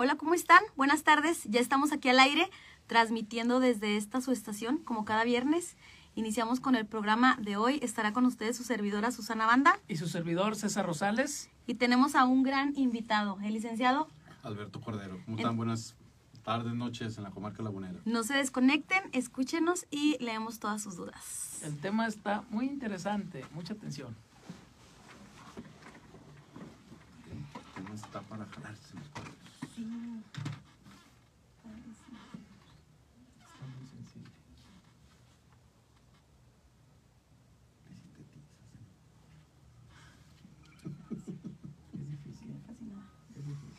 Hola, ¿cómo están? Buenas tardes. Ya estamos aquí al aire, transmitiendo desde esta su estación, como cada viernes. Iniciamos con el programa de hoy. Estará con ustedes su servidora Susana Banda. Y su servidor César Rosales. Y tenemos a un gran invitado, el licenciado Alberto Cordero. ¿Cómo están? Buenas tardes, noches en la comarca lagunera. No se desconecten, escúchenos y leemos todas sus dudas. El tema está muy interesante, mucha atención. El tema está para jalarse los cabellos. Sí. Está muy sensible. Le sintetizas, ¿eh? Es difícil, Casi nada. es difícil.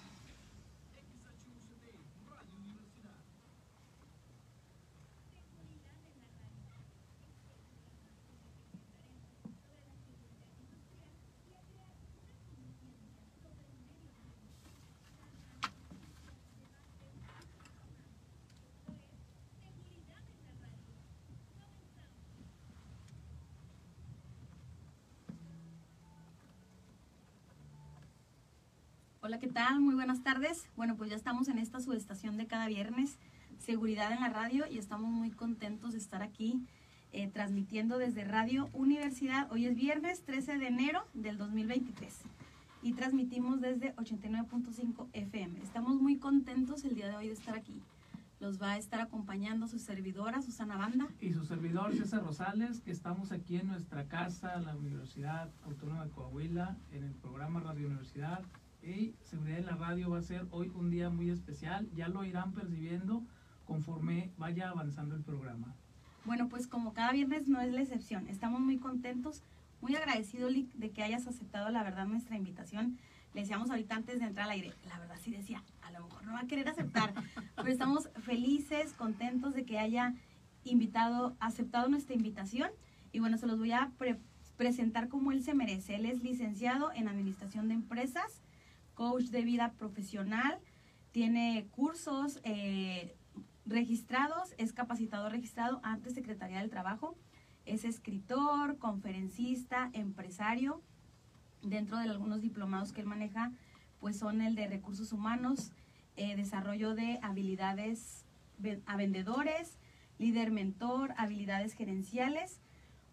Hola, ¿qué tal? Muy buenas tardes. Bueno, pues ya estamos en esta subestación de cada viernes, Seguridad en la Radio, y estamos muy contentos de estar aquí eh, transmitiendo desde Radio Universidad. Hoy es viernes 13 de enero del 2023 y transmitimos desde 89.5 FM. Estamos muy contentos el día de hoy de estar aquí. Los va a estar acompañando su servidora, Susana Banda. Y su servidor César Rosales, que estamos aquí en nuestra casa, la Universidad Autónoma de Coahuila, en el programa Radio Universidad. Y Seguridad en la Radio va a ser hoy un día muy especial. Ya lo irán percibiendo conforme vaya avanzando el programa. Bueno, pues como cada viernes no es la excepción. Estamos muy contentos, muy agradecidos, de que hayas aceptado la verdad nuestra invitación. Le decíamos ahorita antes de entrar al aire, la verdad sí decía, a lo mejor no va a querer aceptar, pero estamos felices, contentos de que haya invitado, aceptado nuestra invitación. Y bueno, se los voy a pre- presentar como él se merece. Él es licenciado en Administración de Empresas, coach de vida profesional, tiene cursos eh, registrados, es capacitador registrado ante Secretaría del Trabajo, es escritor, conferencista, empresario. Dentro de algunos diplomados que él maneja, pues son el de recursos humanos, eh, desarrollo de habilidades a vendedores, líder mentor, habilidades gerenciales,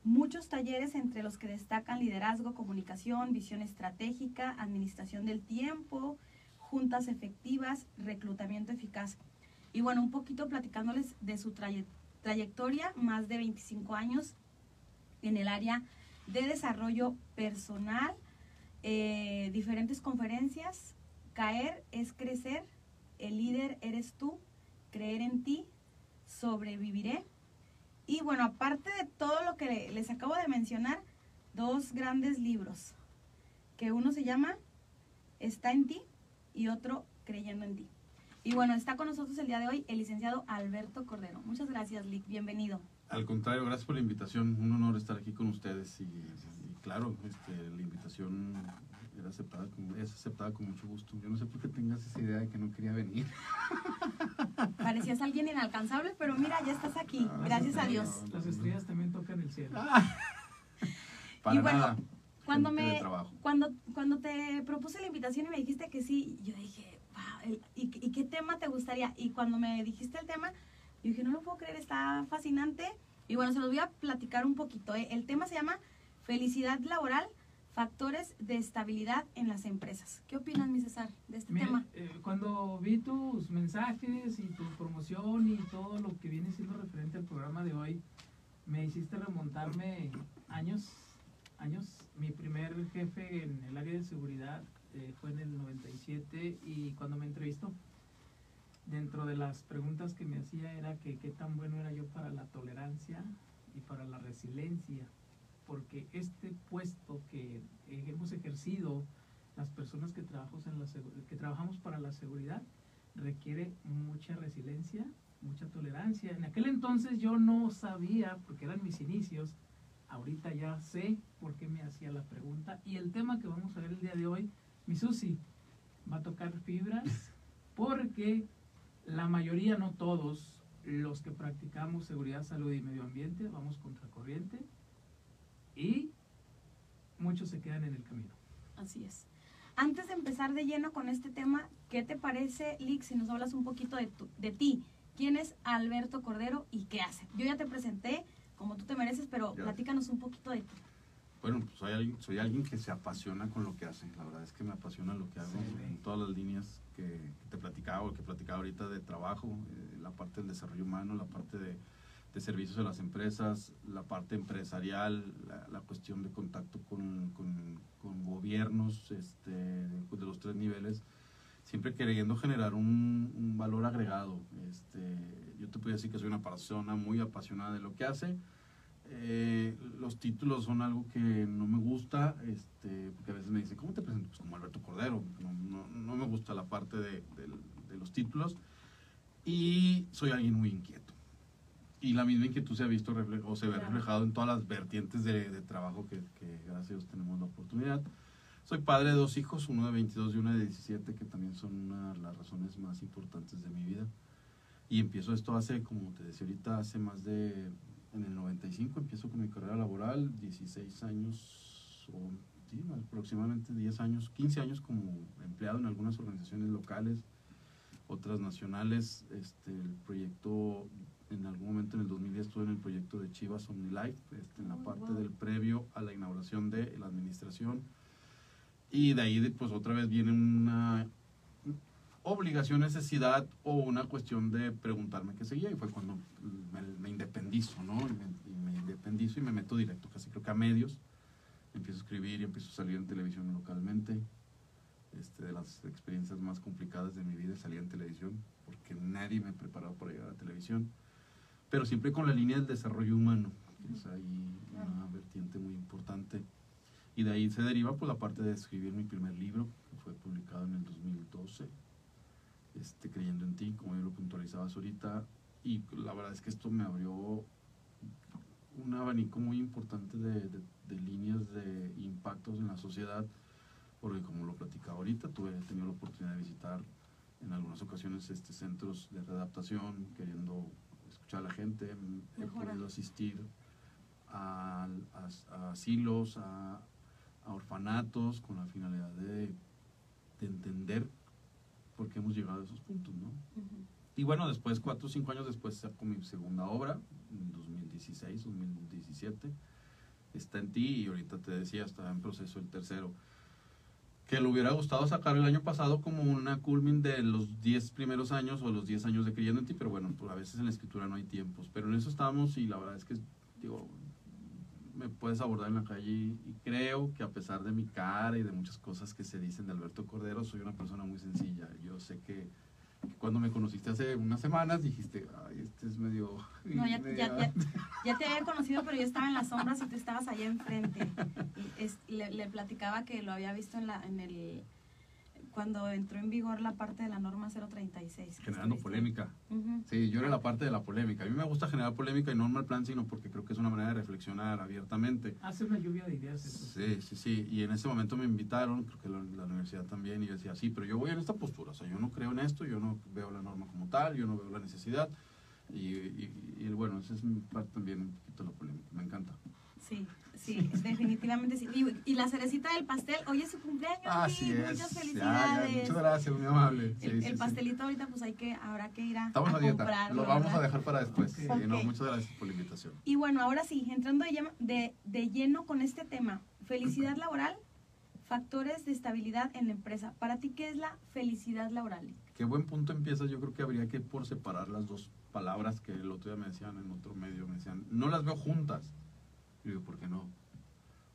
muchos talleres entre los que destacan liderazgo, comunicación, visión estratégica, administración del tiempo, juntas efectivas, reclutamiento eficaz. Y bueno, un poquito platicándoles de su traye- trayectoria, más de 25 años en el área de desarrollo personal, eh, diferentes conferencias, caer es crecer, el líder eres tú, creer en ti, sobreviviré. Y bueno, aparte de todo lo que le- les acabo de mencionar, dos grandes libros, que uno se llama Está en ti y otro Creyendo en ti. Y bueno, está con nosotros el día de hoy el licenciado Alberto Cordero. Muchas gracias, Lick. Bienvenido. Al contrario, gracias por la invitación. Un honor estar aquí con ustedes. Y, y claro, este, la invitación era aceptada con, es aceptada con mucho gusto. Yo no sé por qué tengas esa idea de que no quería venir. Parecías alguien inalcanzable, pero mira, ya estás aquí. Ah, Gracias a no, Dios. no, Las estrellas también tocan el cielo. Para Y bueno, nada. Cuando me trabajo. cuando cuando te propuse la invitación y me dijiste que sí, yo dije, "Wow, el- ¿y, y qué tema te gustaría? Y cuando me dijiste el tema, yo dije, no lo puedo creer, está fascinante. Y bueno, se los voy a platicar un poquito. ¿eh? El tema se llama Felicidad laboral, factores de estabilidad en las empresas. ¿Qué opinas, mi César, de este Mira, tema? eh, cuando vi tus mensajes y tu promoción y todo lo que viene siendo referente al programa de hoy, me hiciste remontarme años, años. Mi primer jefe en el área de seguridad eh, fue en el 97 y cuando me entrevistó, dentro de las preguntas que me hacía era que qué tan bueno era yo para la tolerancia y para la resiliencia, porque este puesto que eh, hemos ejercido las personas que en la, que trabajamos para la seguridad requiere mucha resiliencia, mucha tolerancia. En aquel entonces yo no sabía, porque eran mis inicios, ahorita ya sé por qué me hacía la pregunta. Y el tema que vamos a ver el día de hoy, mi Susi, va a tocar fibras, porque la mayoría, no todos, los que practicamos seguridad, salud y medio ambiente, vamos contracorriente y muchos se quedan en el camino. Así es. Antes de empezar de lleno con este tema, ¿Qué te parece, Lick, si nos hablas un poquito de, tu- de ti? ¿Quién es Alberto Cordero y qué hace? Yo ya te presenté como tú te mereces, pero Ya. platícanos un poquito de ti. Bueno, pues soy alguien, soy alguien que se apasiona con lo que hace. La verdad es que me apasiona lo que hago Sí. en todas las líneas que, que te platicaba o que platicaba ahorita de trabajo, eh, la parte del desarrollo humano, la parte de, de servicios a las empresas, la parte empresarial, la, la cuestión de contacto con, con- con gobiernos este, de, los tres niveles, siempre queriendo generar un, un valor agregado. Este, yo te puedo decir que soy una persona muy apasionada de lo que hace. Eh, los títulos son algo que no me gusta, este, porque a veces me dicen, ¿cómo te presento? Pues como Alberto Cordero. No, no, no me gusta la parte de, del- de los títulos. Y soy alguien muy inquieto. Y la misma inquietud se ha visto o se ve reflejado en todas las vertientes de, de trabajo que, que gracias a Dios tenemos la oportunidad. Soy padre de dos hijos, uno de 22 y una de 17, que también son una de las razones más importantes de mi vida. Y empiezo esto hace, como te decía ahorita, hace más de, en el 95 empiezo con mi carrera laboral, 16 años, o sí, aproximadamente 10 años, 15 años como empleado en algunas organizaciones locales, otras nacionales. Este, el proyecto, en algún momento en el 2010 estuve en el proyecto de Chivas OmniLife, este, en la Oh, parte wow. del previo a la inauguración de la administración. Y de ahí, pues otra vez viene una obligación, necesidad o una cuestión de preguntarme qué seguía. Y fue cuando me, me independizo, ¿no? Y me, y me independizo y me meto directo, casi creo que a medios. Empiezo a escribir y empiezo a salir en televisión localmente. Este, de las experiencias más complicadas de mi vida salir en televisión, porque nadie me preparaba para llegar a la televisión. Pero siempre con la línea del desarrollo humano, que es ahí una vertiente muy importante. Y de ahí se deriva pues, la parte de escribir mi primer libro, que fue publicado en el 2012, este, Creyendo en ti, como yo lo puntualizabas ahorita. Y la verdad es que esto me abrió un abanico muy importante de, de- de líneas de impactos en la sociedad, porque como lo platicaba ahorita, tuve he tenido la oportunidad de visitar en algunas ocasiones este centros de readaptación, queriendo escuchar a la gente, he podido asistir a, a- a asilos, a, a orfanatos, con la finalidad de, de entender por qué hemos llegado a esos puntos, ¿no? Y bueno, después, cuatro o cinco años después, saco mi segunda obra, en 2016, 2017. Está en ti y ahorita te decía, está en proceso el tercero. Que le hubiera gustado sacar el año pasado como una culmin de los 10 primeros años o los 10 años de creyendo en ti, pero bueno, pues a veces en la escritura no hay tiempos. Pero en eso estamos y la verdad es que, digo, me puedes abordar en la calle y, creo que a pesar de mi cara y de muchas cosas que se dicen de Alberto Cordero, soy una persona muy sencilla. Yo sé que cuando me conociste hace unas semanas dijiste, ay, este es medio... No, ya, ya, media- ya, ya te había conocido, pero yo estaba en las sombras y tú estabas allá enfrente. Y es- le, le platicaba que lo había visto en, la, en el cuando entró en vigor la parte de la norma 036. que Generando polémica. Ujú. Sí, yo era la parte de la polémica. A mí me gusta generar polémica y no en mal plan, sino porque creo que es una manera de reflexionar abiertamente. Hace una lluvia de ideas eso. Sí, sí, sí. Y en ese momento me invitaron, creo que la, la universidad también, y yo decía, sí, pero yo voy en esta postura. O sea, yo no creo en esto, yo no veo la norma como tal, yo no veo la necesidad. Y, y- y, bueno, esa es mi parte también, un poquito la polémica. Me encanta. Sí, sí, definitivamente sí. Y, y la cerecita del pastel, hoy es su cumpleaños. Así Lick, es. Muchas Ya, ya, felicidades. muchas gracias, muy amable. Sí, el, sí, el sí. pastelito ahorita pues hay que, habrá que ir a, Estamos a, dieta. Lo vamos ¿verdad? a dejar para después. No, muchas gracias por la invitación. Y bueno, ahora sí, entrando de, lleno- de, de lleno con este tema, felicidad laboral, factores de estabilidad en la empresa. Para ti, ¿qué es la felicidad laboral? Qué buen punto empiezas. Yo creo que habría que por separar las dos palabras que el otro día me decían en otro medio. Me decían, no las veo juntas. Y digo, ¿por qué no?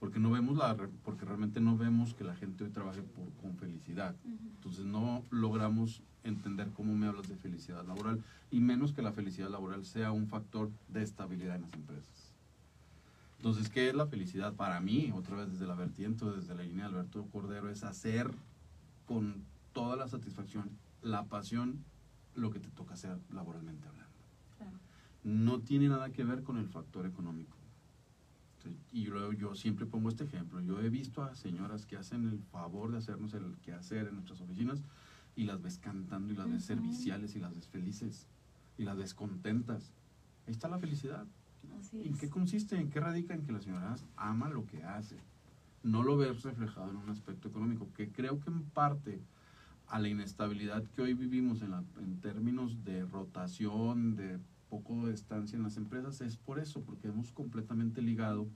Porque no vemos la, porque realmente no vemos que la gente hoy trabaje por, con felicidad. Entonces no logramos entender cómo me hablas de felicidad laboral y menos que la felicidad laboral sea un factor de estabilidad en las empresas. Entonces, ¿qué es la felicidad? Para mí, otra vez desde la vertiente, desde la línea de Alberto Cordero, es hacer con toda la satisfacción, la pasión, lo que te toca hacer laboralmente hablando. Claro. No tiene nada que ver con el factor económico. Sí, Y luego yo siempre pongo este ejemplo. Yo he visto a señoras que hacen el favor de hacernos el quehacer en nuestras oficinas y las ves cantando y las ves Ujú. serviciales y las ves felices y las ves contentas. Ahí está la felicidad. Así ¿En es. qué consiste? ¿En qué radica? En que la señora ama lo que hace. No lo ves reflejado en un aspecto económico, que creo que en parte a la inestabilidad que hoy vivimos en, la- en términos de rotación, de poco de estancia en las empresas, es por eso, porque hemos completamente ligado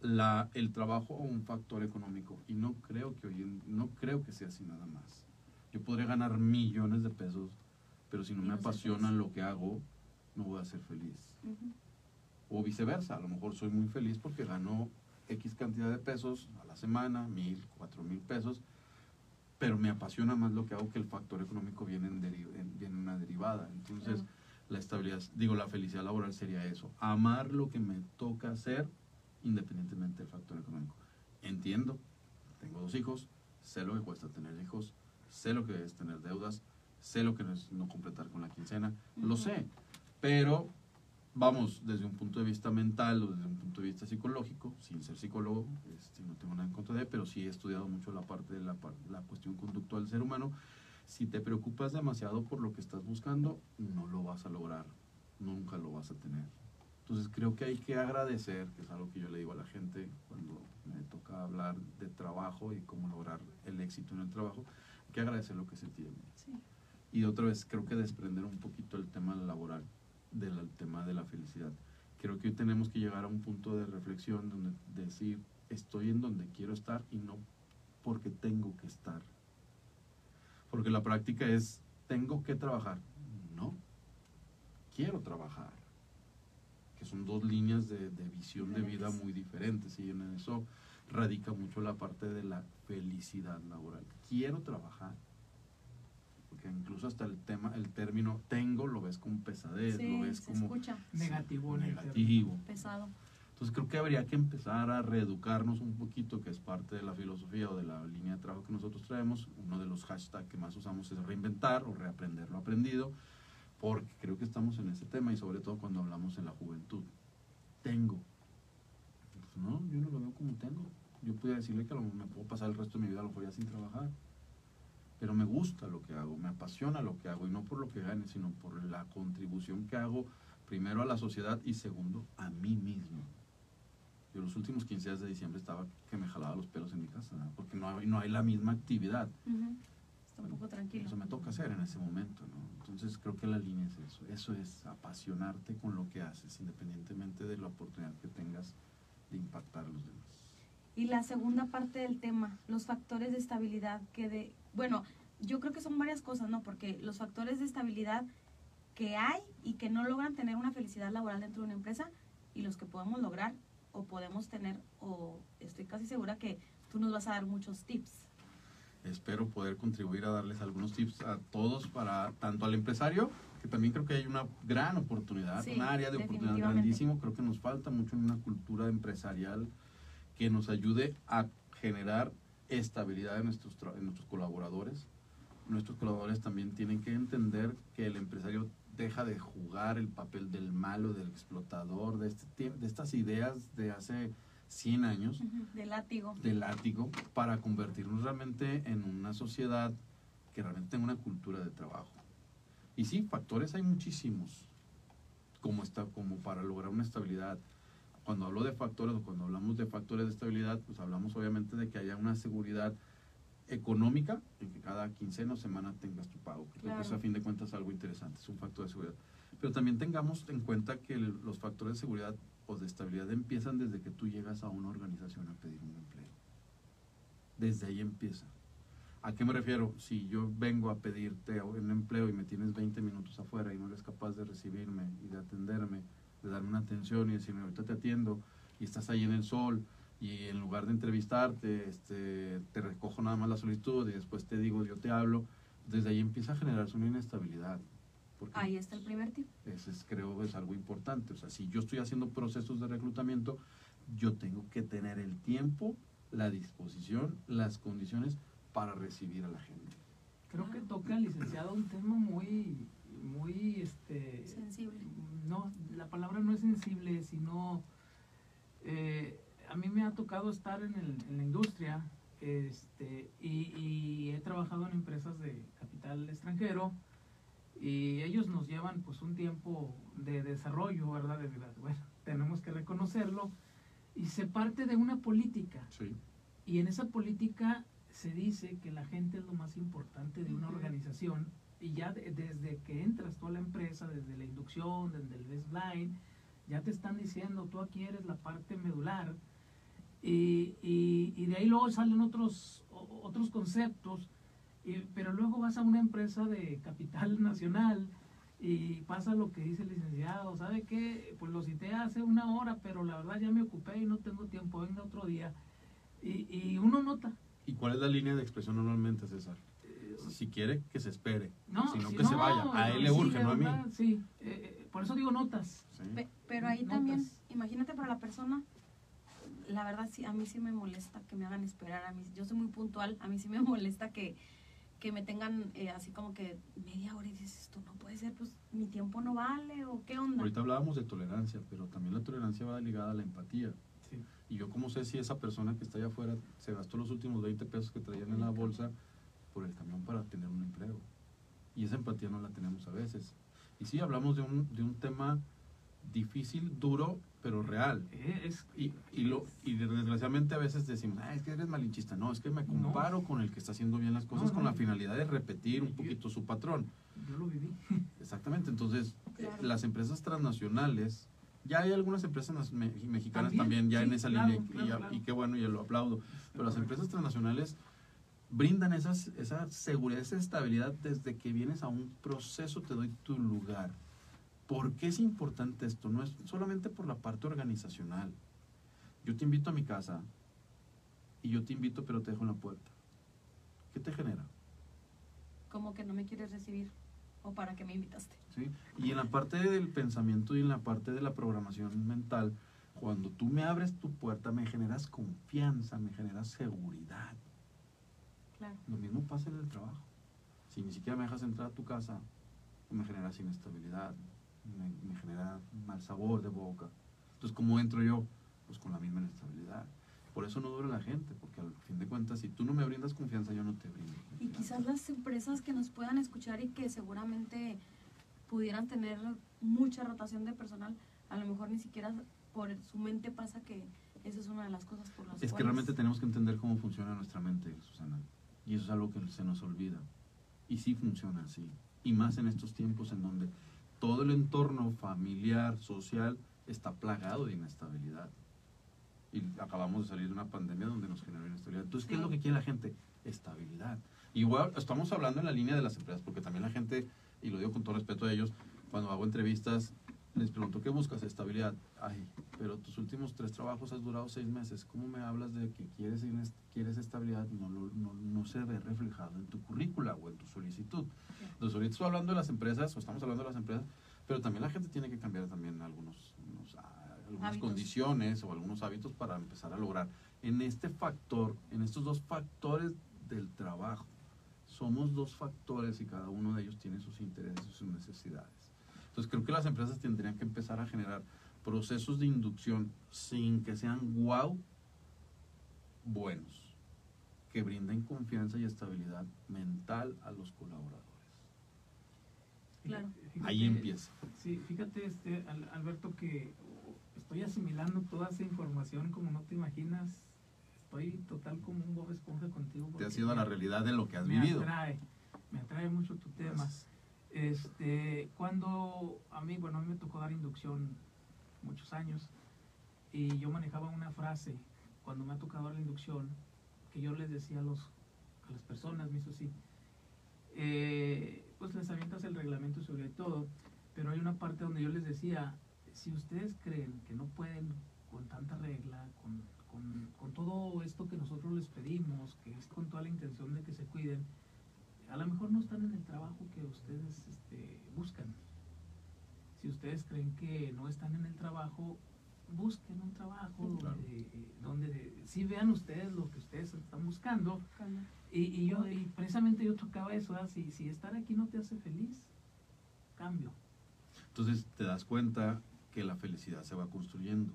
la, el trabajo a un factor económico. Y no creo que hoy en- no creo que sea así nada más. Yo podría ganar millones de pesos, pero si no me apasiona lo que hago, no voy a ser feliz o viceversa. A lo mejor soy muy feliz porque gano X cantidad de pesos a la semana, mil, cuatro mil pesos, pero me apasiona más lo que hago que el factor económico viene en, deri- en- viene en una derivada. Entonces. La estabilidad, digo, la felicidad laboral sería eso, amar lo que me toca hacer independientemente del factor económico. Entiendo, tengo dos hijos, sé lo que cuesta tener hijos, sé lo que es tener deudas, sé lo que es no completar con la quincena, lo sé, pero vamos, desde un punto de vista mental o desde un punto de vista psicológico, sin ser psicólogo, este, no tengo nada en contra de, pero sí he estudiado mucho la parte de la cuestión conductual del ser humano. Si te preocupas demasiado por lo que estás buscando, no lo vas a lograr, nunca lo vas a tener. Entonces creo que hay que agradecer, que es algo que yo le digo a la gente cuando me toca hablar de trabajo y cómo lograr el éxito en el trabajo, hay que agradecer lo que se tiene. Sí. Y otra vez creo que desprender un poquito el tema laboral del el tema de la felicidad. Creo que hoy tenemos que llegar a un punto de reflexión donde decir estoy en donde quiero estar y no porque tengo que estar. Porque la práctica es tengo que trabajar. No, quiero trabajar. Que son dos líneas de, de visión de vida muy diferentes y en eso radica mucho la parte de la felicidad laboral. Quiero trabajar porque incluso hasta el tema, el término tengo lo ves como pesadez, Sí, lo ves se como escucha Negativo negativo. pesado. Entonces creo que habría que empezar a reeducarnos un poquito, que es parte de la filosofía o de la línea de trabajo que nosotros traemos. Uno de los hashtags que más usamos es reinventar o reaprender lo aprendido, porque creo que estamos en ese tema y sobre todo cuando hablamos en la juventud. Tengo. Pues no, yo no lo veo como tengo. Yo podría decirle que me puedo pasar el resto de mi vida a lo mejor ya sin trabajar. Pero me gusta lo que hago, me apasiona lo que hago y no por lo que gane, sino por la contribución que hago primero a la sociedad y segundo a mí mismo. Yo los últimos 15 días de diciembre estaba que me jalaba los pelos en mi casa, ¿no? porque no hay, no hay la misma actividad. Ujú. Está un poco tranquilo. Eso me toca hacer en ese momento, ¿no? Entonces creo que la línea es eso. Eso es apasionarte con lo que haces, independientemente de la oportunidad que tengas de impactar a los demás. Y la segunda parte del tema, los factores de estabilidad que de, bueno, yo creo que son varias cosas, ¿no? Porque los factores de estabilidad que hay y que no logran tener una felicidad laboral dentro de una empresa y los que podemos lograr o podemos tener o estoy casi segura que tú nos vas a dar muchos tips. Espero poder contribuir a darles algunos tips a todos para tanto al empresario, que también creo que hay una gran oportunidad, Sí, un área de oportunidad grandísimo. Creo que nos falta mucho en una cultura empresarial que nos ayude a generar estabilidad en nuestros, en nuestros colaboradores. Nuestros colaboradores también tienen que entender que el empresario deja de jugar el papel del malo, del explotador, de, este, de estas ideas de hace 100 años De látigo. de látigo para convertirnos realmente en una sociedad que realmente tenga una cultura de trabajo. Y sí, factores hay muchísimos como, está, como para lograr una estabilidad. Cuando hablo de factores o cuando hablamos de factores de estabilidad, pues hablamos obviamente de que haya una seguridad económica en que cada quincena o semana tengas tu pago. Creo que Claro. eso a fin de cuentas es algo interesante, es un factor de seguridad. Pero también tengamos en cuenta que el- los factores de seguridad o de estabilidad empiezan desde que tú llegas a una organización a pedir un empleo. Desde ahí empieza. ¿A qué me refiero? Si yo vengo a pedirte un empleo y me tienes 20 minutos afuera y no eres capaz de recibirme y de atenderme, de darme una atención y decirme ahorita te atiendo y estás ahí en el sol y en lugar de entrevistarte este, te recojo nada más la solicitud y después te digo yo te hablo, desde ahí empieza a generarse una inestabilidad. Porque Ahí está el primer tip. ese es, creo es algo importante. O sea, si yo estoy haciendo procesos de reclutamiento, yo tengo que tener el tiempo, la disposición, las condiciones para recibir a la gente. Creo que toca, licenciado, un tema muy, muy, este... Sensible. No, la palabra no es sensible, sino... eh, a mí me ha tocado estar en, el- en la industria este, y, y he trabajado en empresas de capital extranjero y ellos nos llevan pues un tiempo de desarrollo, ¿verdad? De, verdad, bueno, tenemos que reconocerlo y se parte de una política Sí. y en esa política se dice que la gente es lo más importante de una organización y ya de- desde que entras tú a la empresa, desde la inducción, desde el baseline, ya te están diciendo, tú aquí eres la parte medular y, y- y de ahí luego salen otros, otros conceptos, y- pero luego vas a una empresa de capital nacional y pasa lo que dice el licenciado, ¿sabe qué? Pues lo cité hace una hora, pero la verdad ya me ocupé y no tengo tiempo, venga otro día. Y, y uno nota. ¿Y cuál es la línea de expresión normalmente, César? eh, Si quiere, que se espere. No, si no, si que se vaya. A él le sí, urge, no a mí. Sí, eh, eh, por eso digo notas. Sí. Pe- pero ahí Notas. también, imagínate para la persona, la verdad sí, a mí sí me molesta que me hagan esperar, a mí, yo soy muy puntual, a mí sí me molesta que, que me tengan eh, así como que media hora y dices, esto no puede ser, pues mi tiempo no vale o qué onda. Ahorita hablábamos de tolerancia, pero también la tolerancia va ligada a la empatía. Sí. Y yo cómo sé si esa persona que está allá afuera se gastó los últimos 20 pesos que traían en la bolsa por el camión para tener un empleo. Y esa empatía no la tenemos a veces. Y sí, hablamos de un, de un tema difícil, duro, pero real. Eh, es, Y, y, lo, y desgraciadamente a veces decimos, ah, es que eres malinchista. No, es que me No. comparo con el que está haciendo bien las cosas No, con no. la finalidad de repetir un Yo- poquito su patrón. yo lo viví. Exactamente, entonces eh, Claro. las empresas transnacionales, ya hay algunas empresas nas- me- mexicanas También, también, ya sí, en esa claro, línea y- claro, y, claro. y qué bueno, y lo aplaudo, pero las empresas transnacionales brindan esas, esa seguridad, esa estabilidad desde que vienes a un proceso, te doy tu lugar. ¿Por qué es importante esto? No es solamente por la parte organizacional. Yo te invito a mi casa y yo te invito pero te dejo en la puerta. ¿Qué te genera? Como que no me quieres recibir o para qué me invitaste. ¿sí? Y en la parte del pensamiento y en la parte de la programación mental, cuando tú me abres tu puerta, me generas confianza, me generas seguridad. Claro. Lo mismo pasa en el trabajo. Si ni siquiera me dejas entrar a tu casa, me generas inestabilidad, me, me genera mal sabor de boca. Entonces, ¿cómo entro yo? Pues con la misma inestabilidad. Por eso no dura la gente, porque al fin de cuentas, si tú no me brindas confianza, yo no te brindo. Y confianza. quizás las empresas que nos puedan escuchar y que seguramente pudieran tener mucha rotación de personal, a lo mejor ni siquiera por su mente pasa que esa es una de las cosas por las Es que cuales- realmente tenemos que entender cómo funciona nuestra mente, Susana. Y eso es algo que se nos olvida. Y sí funciona así. Y más en estos tiempos en donde todo el entorno familiar, social, está plagado de inestabilidad. Y acabamos de salir de una pandemia donde nos generó inestabilidad. Entonces, ¿qué es Sí. lo que quiere la gente? Estabilidad. Igual, estamos hablando en la línea de las empresas, porque también la gente, y lo digo con todo respeto a ellos, cuando hago entrevistas, les pregunto, ¿qué buscas? Estabilidad. Ay, pero tus últimos tres trabajos has durado seis meses. ¿Cómo me hablas de que quieres, quieres estabilidad? No, no, no se ve reflejado en tu currícula o en tu solicitud. Entonces, ahorita estoy hablando de las empresas, o estamos hablando de las empresas, pero también la gente tiene que cambiar también algunos, unos, ah, algunas Hábitos. condiciones o algunos hábitos para empezar a lograr. En este factor, en estos dos factores del trabajo, somos dos factores y cada uno de ellos tiene sus intereses y sus necesidades. Entonces creo que las empresas tendrían que empezar a generar procesos de inducción sin que sean wow buenos, que brinden confianza y estabilidad mental a los colaboradores. Claro. Ahí empieza. Sí, fíjate, este, Al- Alberto, que estoy asimilando toda esa información como no te imaginas. Estoy total como un Bob Esponja contigo. Te porque has ido a la me- realidad de lo que has me vivido. Atrae, me atrae mucho tu tema. Gracias. Este, cuando a mí, bueno, a mí me tocó dar inducción muchos años y yo manejaba una frase cuando me ha tocado dar la inducción que yo les decía a, los, a las personas, me hizo así, eh, pues les avientas el reglamento sobre todo, pero hay una parte donde yo les decía, si ustedes creen que no pueden con tanta regla, con, con, con todo esto que nosotros les pedimos, que es con toda la intención de que se cuiden, a lo mejor no están en el trabajo que ustedes este, buscan. Si ustedes creen que no están en el trabajo, busquen un trabajo Claro. donde, eh, donde sí vean ustedes lo que ustedes están buscando. Y, y yo, y precisamente yo tocaba eso, ¿verdad? si, si estar aquí no te hace feliz, cambio. Entonces te das cuenta que la felicidad se va construyendo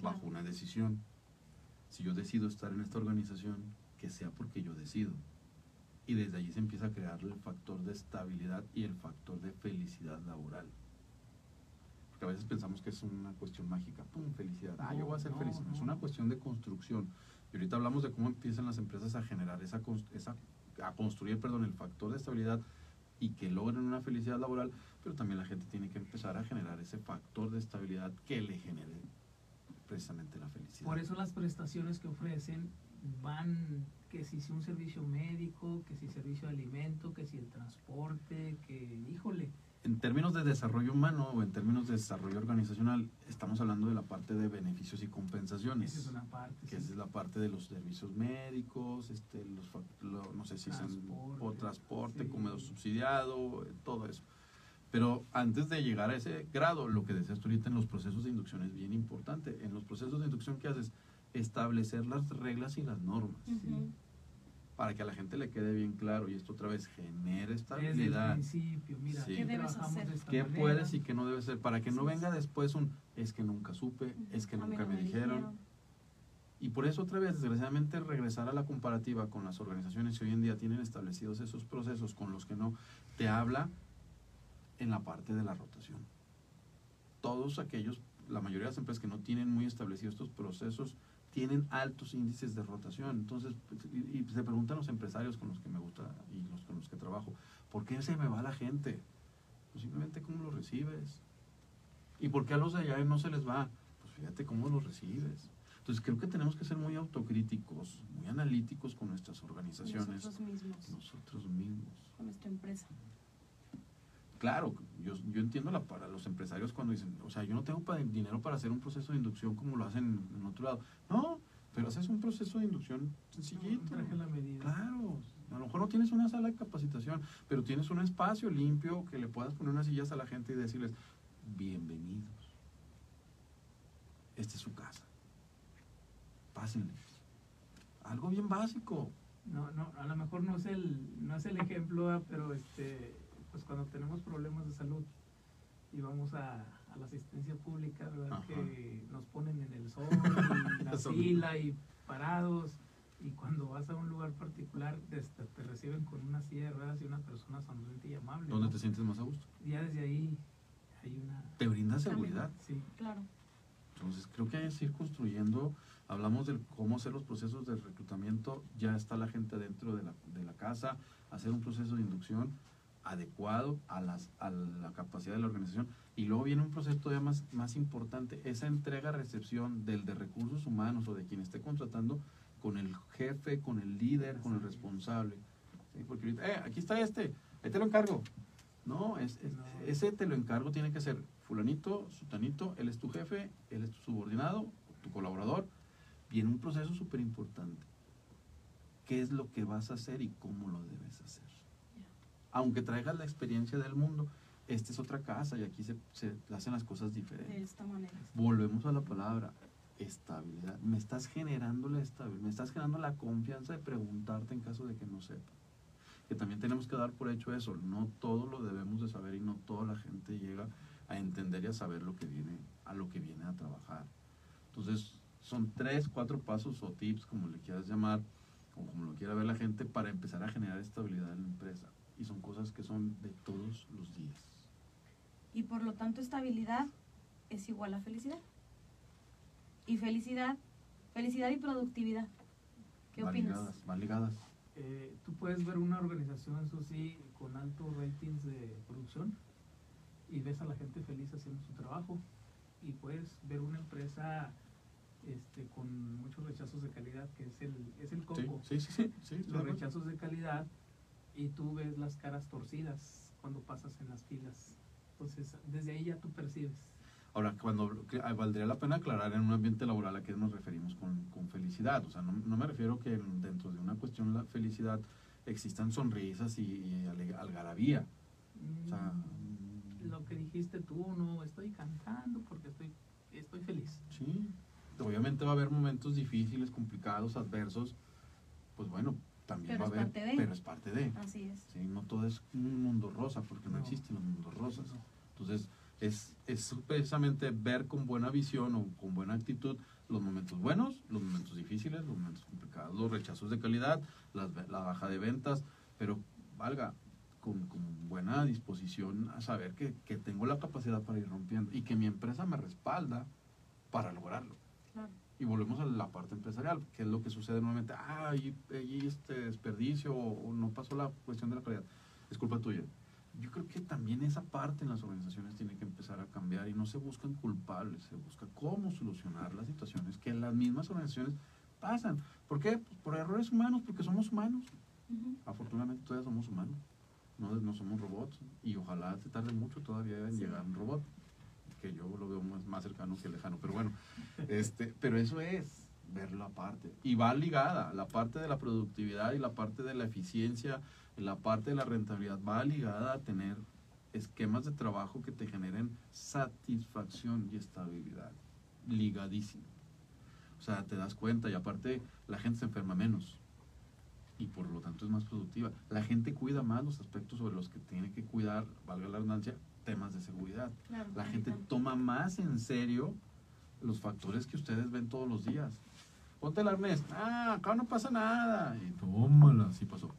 bajo una decisión. Si yo decido estar en esta organización, que sea porque yo decido. Y desde allí se empieza a crear el factor de estabilidad y el factor de felicidad laboral. Porque a veces pensamos que es una cuestión mágica, ¡pum! felicidad. Ah, yo voy a ser No, feliz. No, Es una cuestión de construcción Y ahorita hablamos de cómo empiezan las empresas a generar esa, esa a construir, perdón, el factor de estabilidad y que logren una felicidad laboral, pero también la gente tiene que empezar a generar ese factor de estabilidad que le genere precisamente la felicidad. Por eso las prestaciones que ofrecen van, que si es un servicio médico, que si servicio de alimento, que si el transporte, que híjole, En términos de desarrollo humano o en términos de desarrollo organizacional, estamos hablando de la parte de beneficios y compensaciones. esa es una parte. que sí. es la parte de los servicios médicos, este, los, lo- no sé si es Transporte, o transporte, sí. comedor subsidiado, eh, todo eso. Pero antes de llegar a ese grado, lo que decías tú ahorita en los procesos de inducción es bien importante. En los procesos de inducción, ¿qué haces? Establecer las reglas y las normas. Para que a la gente le quede bien claro y esto otra vez genere Desde el estabilidad. principio, mira, Sí. ¿Qué debes hacer? ¿Qué manera. puedes y qué no debe ser? Para que no Sí. venga después un es que nunca supe, es que A nunca no me dijeron. Y por eso otra vez, desgraciadamente, regresar a la comparativa con las organizaciones que hoy en día tienen establecidos esos procesos con los que no, te habla en la parte de la rotación. Todos aquellos, la mayoría de las empresas que no tienen muy establecidos estos procesos, tienen altos índices de rotación. Entonces, y, y se preguntan los empresarios con los que me gusta y los con los que trabajo, ¿por qué se me va la gente? Pues simplemente cómo lo recibes. ¿Y por qué a los de allá no se les va? Pues fíjate cómo los recibes. Entonces creo que tenemos que ser muy autocríticos, muy analíticos con nuestras organizaciones, Nosotros mismos, nosotros mismos. con nuestra empresa. Claro, yo, yo entiendo la, para los empresarios cuando dicen, o sea, yo no tengo pa- dinero para hacer un proceso de inducción como lo hacen en otro lado. No, pero haces un proceso de inducción sencillito. A la medida. Claro, a lo mejor no tienes una sala de capacitación, pero tienes un espacio limpio que le puedas poner unas sillas a la gente y decirles, bienvenidos. Esta es su casa. Pásenle. Algo bien básico. No, no, a lo mejor no es el, no es el ejemplo, ¿verdad? pero este, pues cuando tenemos problemas de salud y vamos a, a la asistencia pública, ¿verdad? Ajá. Que nos ponen en el sol, y la fila y parados, y cuando vas a un lugar particular te, te- te reciben con una silla de ruedas y una persona sonriente y amable. Donde ¿no? te sientes más a gusto. Ya desde ahí hay una... Te brinda seguridad. Sí, Claro. Entonces creo que hay que ir construyendo, hablamos de cómo hacer los procesos de reclutamiento, ya está la gente dentro de la, de la casa, hacer un proceso de inducción adecuado a, las, a la capacidad de la organización y luego viene un proceso todavía más, más importante, esa entrega-recepción del de recursos humanos o de quien esté contratando con el jefe, con el líder, con el responsable. ¿sí? Porque ahorita, eh, aquí está este, ahí te lo encargo. No, es, es- No. ese te lo encargo tiene que ser fulanito, sutanito, él es tu jefe, él es tu subordinado, tu colaborador. Viene un proceso súper importante. ¿Qué es lo que vas a hacer y cómo lo debes hacer? Aunque traigas la experiencia del mundo, esta es otra casa y aquí se, se hacen las cosas De diferentes. esta manera. Volvemos a la palabra estabilidad. Me estás generando la estabilidad, me estás generando la confianza de preguntarte en caso de que no sepa. Que también tenemos que dar por hecho eso. No todo lo debemos de saber y no toda la gente llega a entender y a saber lo que viene, a lo que viene a trabajar. Entonces, son tres, cuatro pasos o tips, como le quieras llamar, o como lo quiera ver la gente, para empezar a generar estabilidad en la empresa. Y son cosas que son de todos los días. Y por lo tanto, estabilidad es igual a felicidad. Y felicidad, felicidad y productividad. ¿Qué van opinas? ligadas, van ligadas. Eh, tú puedes ver una organización, eso sí, con altos ratings de producción y ves a la gente feliz haciendo su trabajo. Y puedes ver una empresa este, con muchos rechazos de calidad, que es el, es el Sí, coco. sí, sí, sí, Los rechazos de calidad y tú ves las caras torcidas cuando pasas en las filas. Entonces, desde ahí ya tú percibes. Ahora, cuando que, ah, valdría la pena aclarar en un ambiente laboral a qué nos referimos con, con felicidad. O sea, no, no me refiero que en- dentro de una cuestión la felicidad existan sonrisas y, y algarabía. O sea, Mm, lo que dijiste tú, no, estoy cantando porque estoy, estoy feliz. sí. Obviamente va a haber momentos difíciles, complicados, adversos. Pues bueno, también Pero va a haber. parte de. Pero es parte de. Así es. Sí, no todo es un mundo rosa, porque no, No. existen los mundos rosas. Entonces, es, es precisamente ver con buena visión o con buena actitud los momentos buenos, los momentos difíciles, los momentos complicados, los rechazos de calidad, las la baja de ventas, pero valga, con, con buena disposición a saber que, que tengo la capacidad para ir rompiendo y que mi empresa me respalda para lograrlo. Y volvemos a la parte empresarial, que es lo que sucede nuevamente. Ah, hay este desperdicio o, no pasó la cuestión de la calidad. Es culpa tuya. Yo creo que también esa parte en las organizaciones tiene que empezar a cambiar y no se buscan culpables, se busca cómo solucionar las situaciones que en las mismas organizaciones pasan. ¿Por qué? Pues por errores humanos, porque somos humanos. Afortunadamente todavía somos humanos, no, no somos robots y ojalá se tarde mucho todavía en Sí. llegar un robot, que yo lo veo más, más cercano que lejano, pero bueno, este, pero eso es verlo aparte y va ligada, la parte de la productividad y la parte de la eficiencia, la parte de la rentabilidad va ligada a tener esquemas de trabajo que te generen satisfacción y estabilidad, ligadísimo. O sea, te das cuenta y aparte la gente se enferma menos y por lo tanto es más productiva. La gente cuida más los aspectos sobre los que tiene que cuidar, valga la redundancia, temas de seguridad. Claro, La gente ahorita. toma más en serio los factores que ustedes ven todos los días. Ponte el arnés, ah, acá no pasa nada. Y tómala, sí pasó.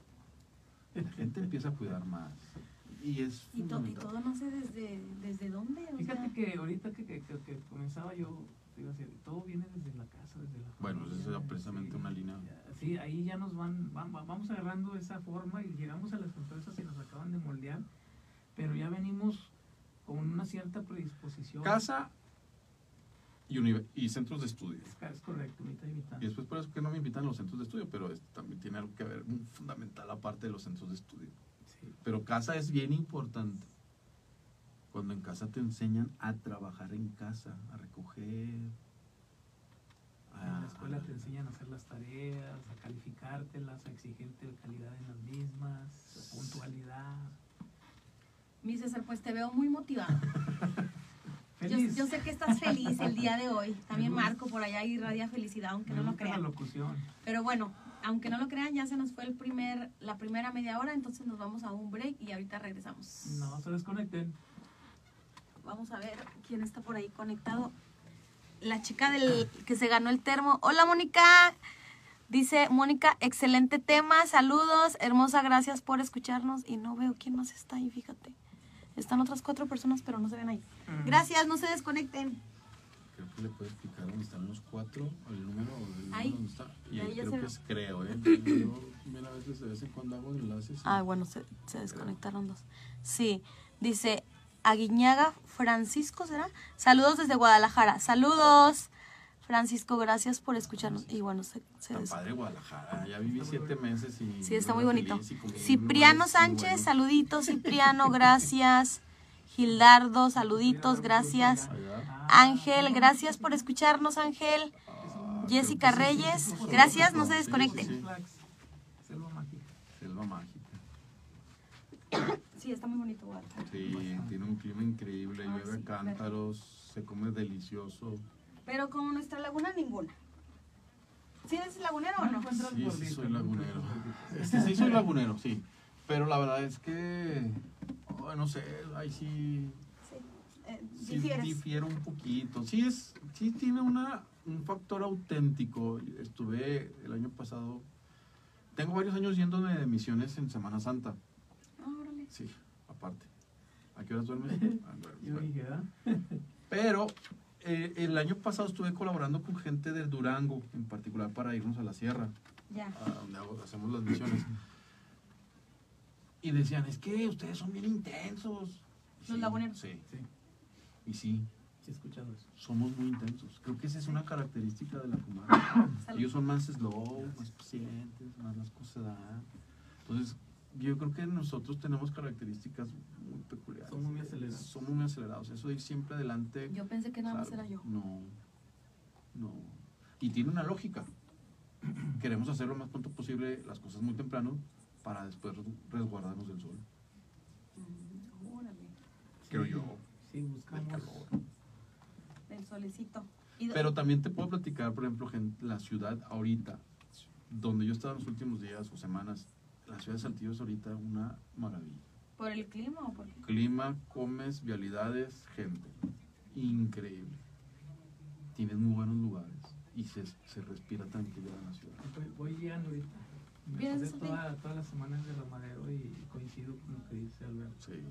La gente empieza a cuidar más. Y es Y, to- y todo no sé desde, desde dónde. O Fíjate sea, que ahorita que, que, que- que comenzaba yo, te iba a decir, todo viene desde la casa, desde la Bueno, familia, esa es precisamente sí, una línea. ya, Sí, ahí ya nos van, van- va- vamos agarrando esa forma y llegamos a las empresas y nos acaban de moldear, pero ya venimos con una cierta predisposición. Casa y, y centros de estudio. Es, correcto, mitad y mitad. Y después por eso que no me invitan a los centros de estudio, pero es- también tiene algo que ver, muy fundamental aparte de los centros de estudio. Sí. Pero casa es bien importante. Cuando en casa te enseñan a trabajar en casa, a recoger. En la escuela te enseñan a hacer las tareas, a calificártelas, a exigirte calidad en las mismas, puntualidad. Mi César, pues te veo muy motivado. Yo, yo sé que estás feliz el día de hoy. También. Marco por allá irradia felicidad, aunque Me no lo gusta la crean. locución. Pero bueno, aunque no lo crean, ya se nos fue el primer, la primera media hora, entonces nos vamos a un break y ahorita regresamos. No se desconecten. Vamos a ver quién está por ahí conectado. La chica del que se ganó el termo. Hola, Mónica. Dice Mónica, excelente tema. Saludos, hermosa, gracias por escucharnos. Y no veo quién más está ahí, fíjate. Están otras cuatro personas, pero no se ven ahí. Gracias, no se desconecten. Creo que le puedes picar donde están los cuatro, el número, el número Ahí. donde está. Y ahí ahí ya creo se que ve. es creo, ¿eh? Yo también a veces de vez en cuando hago enlaces. y- Ah, bueno, se, se desconectaron dos. Sí, dice Aguiñaga Francisco, ¿será? Saludos desde Guadalajara. Saludos, Francisco, gracias por escucharnos. Y bueno, se, se Tan des- padre Guadalajara. Ya viví siete meses y. Sí, está muy bonito. Cipriano Sánchez, saluditos, Cipriano, gracias. Gildardo, saluditos, gracias. Ángel, gracias por escucharnos, Ángel. Ah, Jessica Reyes, sí, sí, sí, gracias, no se desconecten. sí, sí. Selva mágica. Selva mágica. Sí, está muy bonito Guadalajara. Sí, tiene un clima increíble, llueve sí, cántaros, se come delicioso. Pero como nuestra laguna, ninguna. ¿Sí eres lagunero o No no? encuentras Sí, sí, soy no lagunero. Este sí soy lagunero, sí. Pero la verdad es que, oh, no sé, ahí sí, Sí. Eh, sí difiere un poquito. Sí es, sí tiene una, un factor auténtico. Estuve el año pasado, tengo varios años yéndome de misiones en Semana Santa. Ah, órale. Sí, aparte. ¿A qué horas duermes? Ah, duermes, Yo bueno. dije, ¿verdad? Pero eh, el año pasado estuve colaborando con gente de Durango, en particular para irnos a la sierra, Ya. a donde hago- hacemos las misiones. Y decían, es que ustedes son bien intensos. Los laguneros. Sí, Sí, y sí, sí he escuchado eso. somos muy intensos. Creo que esa es una característica de la comarca. Ellos son más slow, más pacientes, más las cosas se dan. Entonces, yo creo que nosotros tenemos características muy peculiares. Somos muy acelerados. Somos muy acelerados. Eso de ir siempre adelante. Yo pensé que nada más era yo. No, no. Y tiene una lógica. Queremos hacer lo más pronto posible las cosas muy temprano para después resguardarnos del sol. Mm, Órale. Creo Sí, yo. Sí, buscamos. calor. Del solecito. Pero también te puedo platicar, por ejemplo, gen- la ciudad ahorita, donde yo he estado en los últimos días o semanas, la ciudad de Saltillo es ahorita una maravilla. ¿Por el clima o por qué? Clima, comes, vialidades, gente. Increíble. Tienes muy buenos lugares y se, se respira tranquilidad en la ciudad. Voy, voy llegando ahorita. Me ¿Vienes pasé toda, todas las semanas de Ramadero y coincido con lo que dice Alberto. Sí.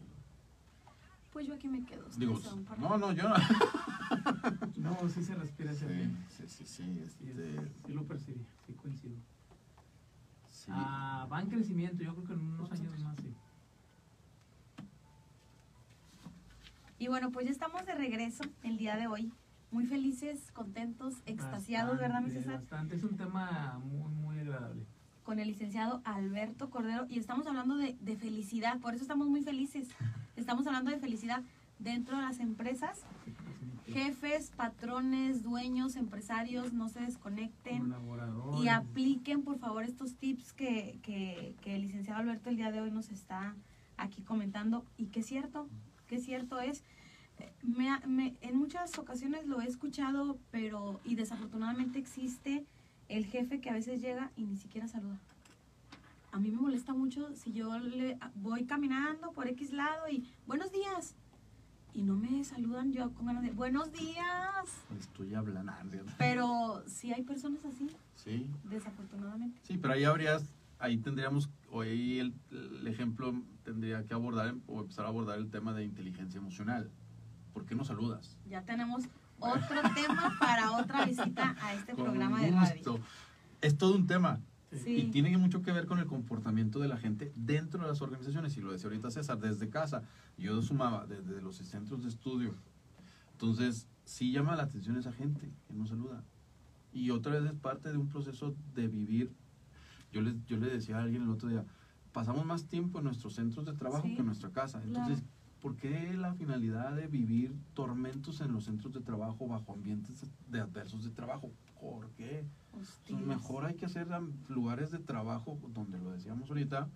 Pues yo aquí me quedo. Digo, no, no, yo no. No, sí se respira ese Sí, sí, sí, sí, Sí, este, sí lo percibí, sí coincido. Sí. Ah, va en crecimiento, yo creo que en unos años más, sí. Y bueno, pues ya estamos de regreso el día de hoy. Muy felices, contentos, extasiados, ¿verdad, mi Bastante, César? Bastante, es un tema muy, muy agradable. Con el licenciado Alberto Cordero. Y estamos hablando de, de felicidad, por eso estamos muy felices. Estamos hablando de felicidad dentro de las empresas. Jefes, patrones, dueños, empresarios, no se desconecten. Y apliquen por favor estos tips que, que, que el licenciado Alberto el día de hoy nos está aquí comentando y que es cierto, que cierto es. Eh, Me, me- en muchas ocasiones lo he escuchado, pero y desafortunadamente existe el jefe que a veces llega y ni siquiera saluda. A mí me molesta mucho si yo le voy caminando por X lado y buenos días y no me saludan yo con ganas de buenos días. Estoy hablando. Pero si hay personas así, Sí, desafortunadamente. sí, pero ahí habrías, ahí tendríamos, o ahí el, el ejemplo tendría que abordar o empezar a abordar el tema de inteligencia emocional. ¿Por qué no saludas? Ya tenemos otro tema para otra visita a este Con programa de radio. Es todo un tema. Sí. Y tiene mucho que ver con el comportamiento de la gente dentro de las organizaciones. Y lo decía ahorita César, desde casa. Yo sumaba desde los centros de estudio. Entonces, sí llama la atención esa gente que no saluda. Y otra vez es parte de un proceso de vivir. Yo le, yo le decía a alguien el otro día, pasamos más tiempo en nuestros centros de trabajo Sí, que en nuestra casa. Entonces, ¿por qué la finalidad de vivir tormentos en los centros de trabajo bajo ambientes de adversos de trabajo? ¿Por qué? Hostias. Mejor hay que hacer lugares de trabajo donde lo decíamos ahorita,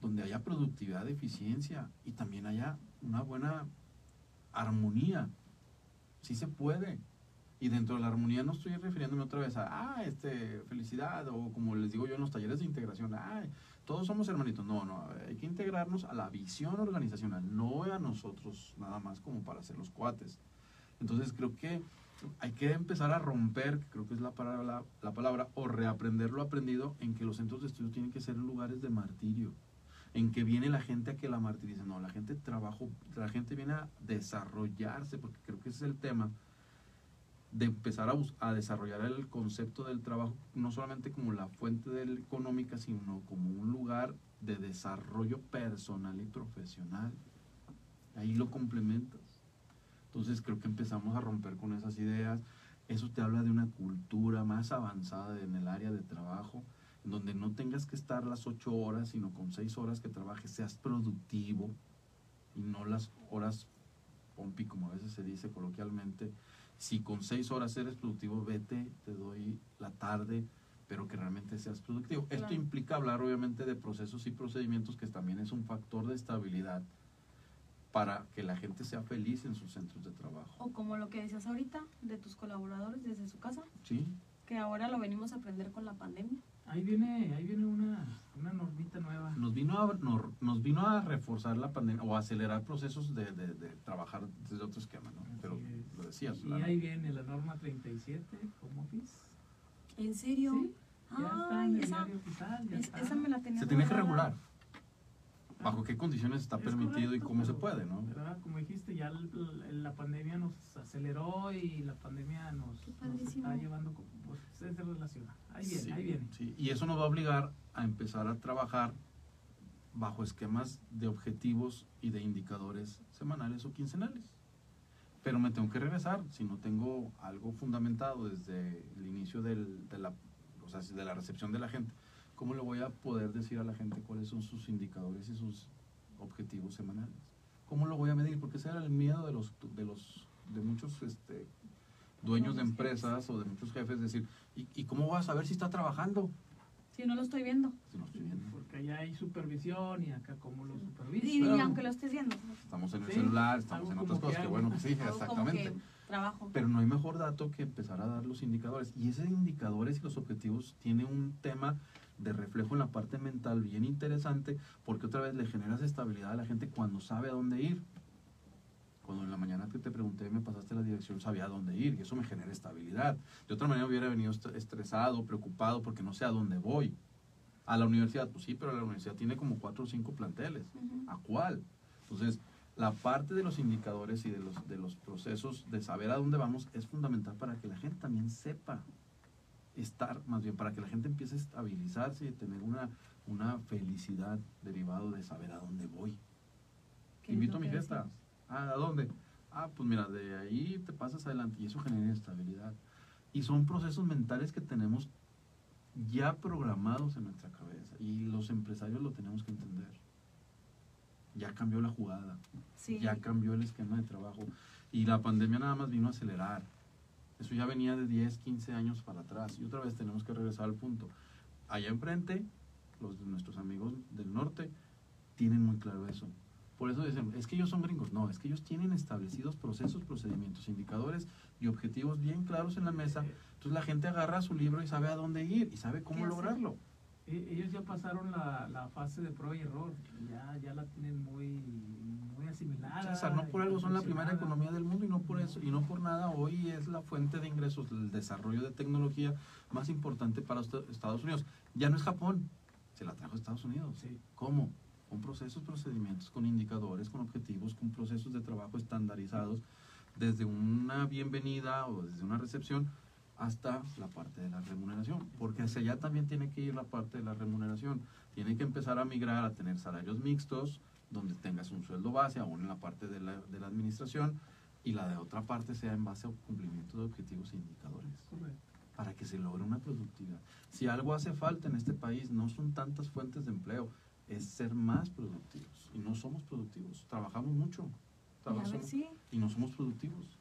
donde haya productividad, eficiencia y también haya una buena armonía. Sí se puede. Y dentro de la armonía no estoy refiriéndome otra vez a, ah, este, felicidad, o como les digo yo en los talleres de integración, ay, todos somos hermanitos. No, no, hay que integrarnos a la visión organizacional, no a nosotros nada más como para ser los cuates. Entonces creo que hay que empezar a romper, creo que es la palabra, la palabra, o reaprender lo aprendido en que los centros de estudio tienen que ser lugares de martirio, en que viene la gente a que la martirice. No, la gente trabajo, la gente viene a desarrollarse, porque creo que ese es el tema de empezar a desarrollar el concepto del trabajo, no solamente como la fuente del- económica, sino como un lugar de desarrollo personal y profesional. Ahí lo complementas. Entonces creo que empezamos a romper con esas ideas. Eso te habla de una cultura más avanzada en el área de trabajo, en donde no tengas que estar las ocho horas, sino con seis horas que trabajes, seas productivo y no las horas pompi, como a veces se dice coloquialmente. Si con seis horas eres productivo, vete, te doy la tarde, pero que realmente seas productivo. Esto implica hablar obviamente de procesos y procedimientos, que también es un factor de estabilidad para que la gente sea feliz en sus centros de trabajo. O como lo que decías ahorita de tus colaboradores desde su casa, ¿Sí? que ahora lo venimos a aprender con la pandemia. Ahí viene, ahí viene una, una normita nueva. Nos vino, a, nos, nos vino a reforzar la pandemia o a acelerar procesos de, de- de trabajar desde otro esquema, ¿no? Pero Así es. lo decías. Y la- ahí viene la norma 37, home office. ¿En serio? Sí, ya está en Ay, el esa, diario oficial, ya es- está. esa me la tenía se tiene que regular. ¿Bajo qué condiciones está Es permitido y cómo se puede, no? ¿verdad? Como dijiste, ya el- el- la pandemia nos aceleró y la pandemia nos, está llevando, pues se relaciona. Ahí viene, Sí, ahí viene. sí. Y eso nos va a obligar a empezar a trabajar bajo esquemas de objetivos y de indicadores semanales o quincenales. Pero me tengo que regresar si no tengo algo fundamentado desde el inicio del- de, la, o sea, de la recepción de la gente. ¿Cómo le voy a poder decir a la gente cuáles son sus indicadores y sus objetivos semanales? ¿Cómo lo voy a medir? Porque ese era el miedo de los de los de muchos este, dueños de empresas o de muchos jefes decir, ¿y, y cómo voy a saber si está trabajando? Si no lo estoy viendo. Si no estoy viendo. Porque allá hay supervisión y acá como lo supervisa. Y, y aunque lo estés viendo. Estamos en el Sí, celular, estamos en otras cosas, que que bueno, que sí, Algo como exactamente. que trabajo. Pero no hay mejor dato que empezar a dar los indicadores. Y esos indicadores y los objetivos tiene un tema de reflejo en la parte mental bien interesante, porque otra vez le generas estabilidad a la gente cuando sabe a dónde ir. Cuando en la mañana que te pregunté, me pasaste la dirección, sabía a dónde ir, y eso me genera estabilidad. De otra manera hubiera venido est- estresado, preocupado, porque no sé a dónde voy. A la universidad, pues sí, pero la universidad tiene como cuatro o cinco planteles. ¿A cuál? Entonces, la parte de los indicadores y de los, de los procesos de saber a dónde vamos es fundamental para que la gente también sepa estar, más bien para que la gente empiece a estabilizarse y tener una, una felicidad derivado de saber a dónde voy. ¿Qué es Invito a mi fiesta. decíamos? Ah, ¿a dónde? Ah, pues mira, de ahí te pasas adelante y eso genera estabilidad. Y son procesos mentales que tenemos ya programados en nuestra cabeza y los empresarios lo tenemos que entender. Ya cambió la jugada, Sí. ya cambió el esquema de trabajo y la pandemia nada más vino a acelerar. Eso ya venía de 10, 15 años para atrás y otra vez tenemos que regresar al punto. Allá enfrente, los de nuestros amigos del norte tienen muy claro eso. Por eso dicen, es que ellos son gringos. No, es que ellos tienen establecidos procesos, procedimientos, indicadores y objetivos bien claros en la mesa. Entonces la gente agarra su libro y sabe a dónde ir y sabe cómo lograrlo. E- Ellos ya pasaron la, la fase de prueba y error, ya, ya la tienen muy, asimilada. César, no por algo son la primera economía del mundo y no por eso y no por nada hoy es la fuente de ingresos, el desarrollo de tecnología más importante para Est- Estados Unidos. Ya no es Japón, se la trajo Estados Unidos. Sí. ¿Cómo? Con procesos, procedimientos, con indicadores, con objetivos, con procesos de trabajo estandarizados, desde una bienvenida o desde una recepción hasta la parte de la remuneración, porque hacia allá también tiene que ir la parte de la remuneración. Tiene que empezar a migrar a tener salarios mixtos, donde tengas un sueldo base, aún en la parte de la, de la administración, y la de otra parte sea en base a cumplimiento de objetivos e indicadores Correcto. para que se logre una productividad. Si algo hace falta en este país, no son tantas fuentes de empleo, es ser más productivos. Y no somos productivos. Trabajamos mucho. Y a trabajamos- ver si y no somos productivos.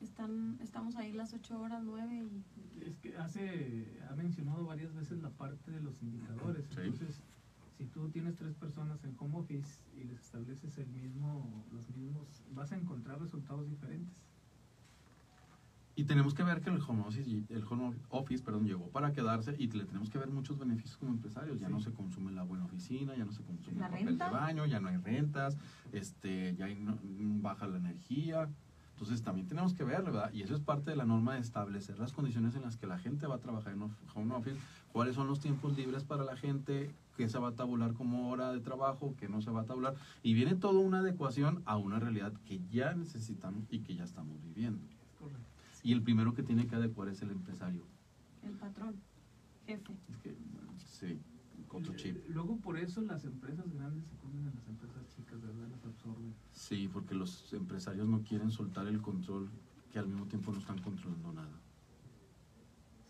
están, estamos ahí las ocho horas, nueve y Es que hace, ha mencionado varias veces la parte de los indicadores. Sí. Entonces, si tú tienes tres personas en home office y les estableces el mismo, los mismos, vas a encontrar resultados diferentes. Y tenemos que ver que el home office, el home office perdón, llegó para quedarse y le tenemos que ver muchos beneficios como empresarios. Ya Sí. no se consume la oficina, ya no se consume ¿La el papel renta? de baño, ya no hay rentas, este, ya hay no- baja la energía. Entonces también tenemos que ver, ¿verdad? Y eso es parte de la norma de establecer las condiciones en las que la gente va a trabajar en home office, cuáles son los tiempos libres para la gente, qué se va a tabular como hora de trabajo, qué no se va a tabular. Y viene toda una adecuación a una realidad que ya necesitamos y que ya estamos viviendo. Es. Y el primero que tiene que adecuar es el empresario. el patrón, jefe. Es que, sí, con tu chip. Luego por eso las empresas grandes se comen a las empresas chicas, ¿verdad? Las absorben. Sí, porque los empresarios no quieren soltar el control que al mismo tiempo no están controlando nada.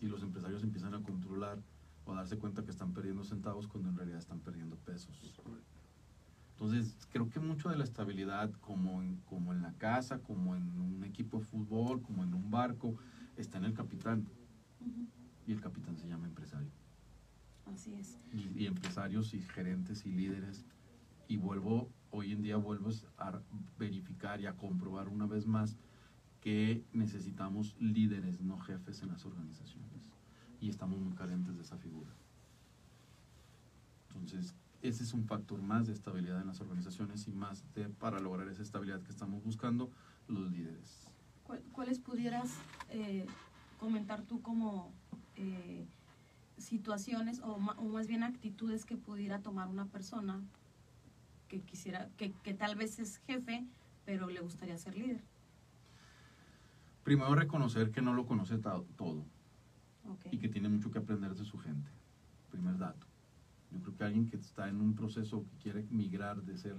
Y los empresarios empiezan a controlar o darse cuenta que están perdiendo centavos cuando en realidad están perdiendo pesos. Entonces, creo que mucho de la estabilidad, como en, como en la casa, como en un equipo de fútbol, como en un barco, está en el capitán. Y el capitán se llama empresario. Así es. y, y empresarios y gerentes y líderes y vuelvo hoy en día vuelvo a verificar y a comprobar una vez más que necesitamos líderes no jefes en las organizaciones y estamos muy carentes de esa figura. Entonces ese es un factor más de estabilidad en las organizaciones y más de para lograr esa estabilidad que estamos buscando los líderes. ¿Cuál- ¿Cuáles pudieras eh, comentar tú como eh, situaciones o, o más bien actitudes que pudiera tomar una persona que quisiera, que, que tal vez es jefe, pero le gustaría ser líder? primero reconocer que no lo conoce todo Y que tiene mucho que aprender de su gente. Primer dato. Yo creo que alguien que está en un proceso que quiere migrar de ser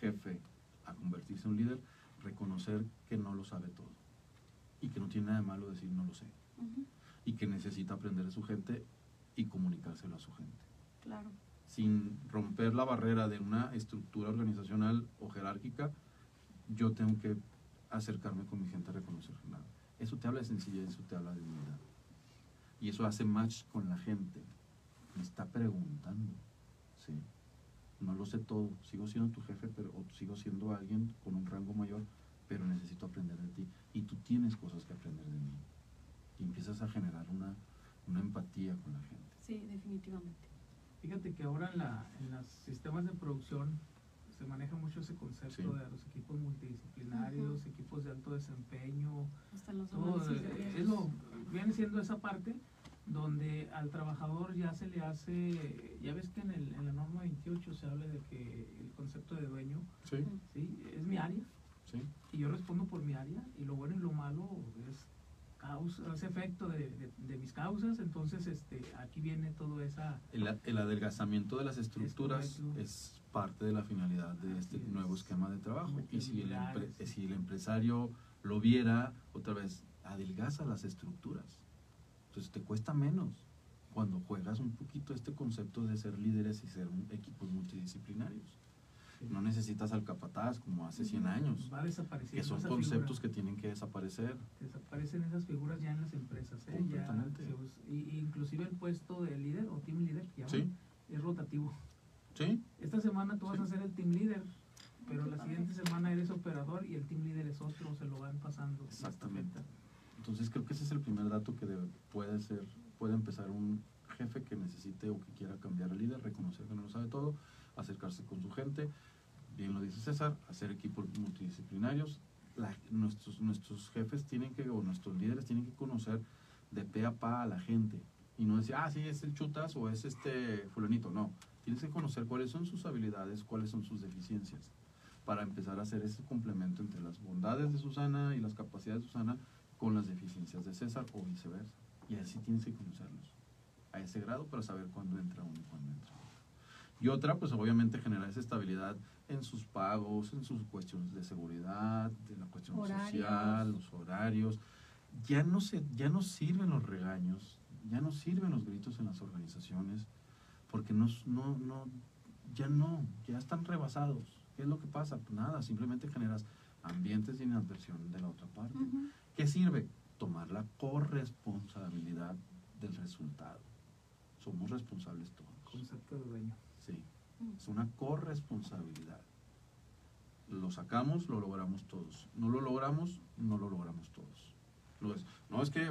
jefe a convertirse en un líder, reconocer que no lo sabe todo y que no tiene nada de malo decir no lo sé y que necesita aprender de su gente y comunicárselo a su gente claro. sin romper la barrera de una estructura organizacional o jerárquica, yo tengo que acercarme con mi gente a reconocer nada. Eso te habla de sencillez, eso te habla de humildad. Y eso hace match con la gente. Me está preguntando. ¿sí? No lo sé todo. Sigo siendo tu jefe, pero o sigo siendo alguien con un rango mayor, pero necesito aprender de ti. Y tú tienes cosas que aprender de mí. Y empiezas a generar una, una empatía con la gente. Sí, definitivamente. Fíjate que ahora en, la, en los sistemas de producción se maneja mucho ese concepto Sí. de los equipos multidisciplinarios, Ujú. equipos de alto desempeño, Hasta los todo, eh, es lo, viene siendo esa parte donde al trabajador ya se le hace, ya ves que en, el, en la norma 28 se habla de que el concepto de dueño, Sí. ¿sí? mi área ¿sí? y yo respondo por mi área y lo bueno y lo malo es causa, es efecto de, de- de mis causas, entonces este aquí viene todo esa El, el adelgazamiento de las estructuras es parte de la finalidad de este nuevo esquema de trabajo. Y si el, empre- si el empresario lo viera, otra vez, adelgaza las estructuras. Entonces te cuesta menos cuando juegas un poquito este concepto de ser líderes y ser equipos multidisciplinarios. No necesitas al capataz como hace 100 años, va que son conceptos figura. que tienen que desaparecer. desaparecen esas figuras ya en las empresas ¿eh? Ya Completamente. us- y, inclusive el puesto de líder o team leader que Sí. es rotativo ¿Sí? esta semana tú vas Sí. a ser el team leader pero la siguiente semana eres operador y el team leader es otro se lo van pasando Exactamente. Entonces creo que ese es el primer dato que debe- puede ser, puede empezar un jefe que necesite o que quiera cambiar al líder, reconocer que no lo sabe todo, acercarse con su gente, bien lo dice César, hacer equipos multidisciplinarios. La- nuestros, nuestros jefes tienen que, o nuestros líderes tienen que conocer de pe a pa a la gente y no decir, ah, sí, es el chutas o es este fulanito. No, tienes que conocer cuáles son sus habilidades, cuáles son sus deficiencias para empezar a hacer ese complemento entre las bondades de Susana y las capacidades de Susana con las deficiencias de César o viceversa. Y así tienes que conocerlos a ese grado para saber cuándo entra uno y cuándo entra otro. Y otra, pues obviamente generar esa estabilidad en sus pagos, en sus cuestiones de seguridad, de la cuestión Horarios. social, los horarios. Ya no, se, ya no sirven los regaños, ya no sirven los gritos en las organizaciones, porque no, no, no, ya no, ya están rebasados. ¿Qué es lo que pasa? Pues nada, simplemente generas ambientes de inadversión de la otra parte. ¿Qué sirve? Tomar la corresponsabilidad del resultado. Somos responsables todos. concepto de dueño Sí, es una corresponsabilidad. Lo sacamos, lo logramos todos. No lo logramos, no lo logramos todos. No es, no es que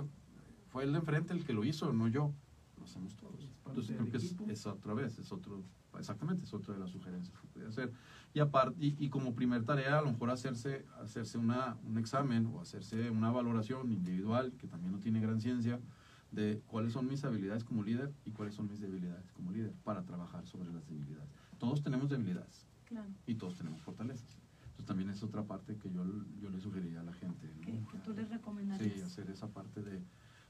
fue el de enfrente el que lo hizo, no yo. Lo hacemos todos. Entonces creo que es, es otra vez, es otro, exactamente, es otra de las sugerencias que puede hacer. Y aparte, y, y como primer tarea, a lo mejor hacerse, hacerse una, un examen o hacerse una valoración individual, que también no tiene gran ciencia, de cuáles son mis habilidades como líder y cuáles son mis debilidades como líder para trabajar sobre las debilidades. Todos tenemos debilidades Claro. y todos tenemos fortalezas. Entonces también es otra parte que yo, yo le sugeriría a la gente. ¿no? Que, que tú les recomendarías. Sí, hacer esa parte de,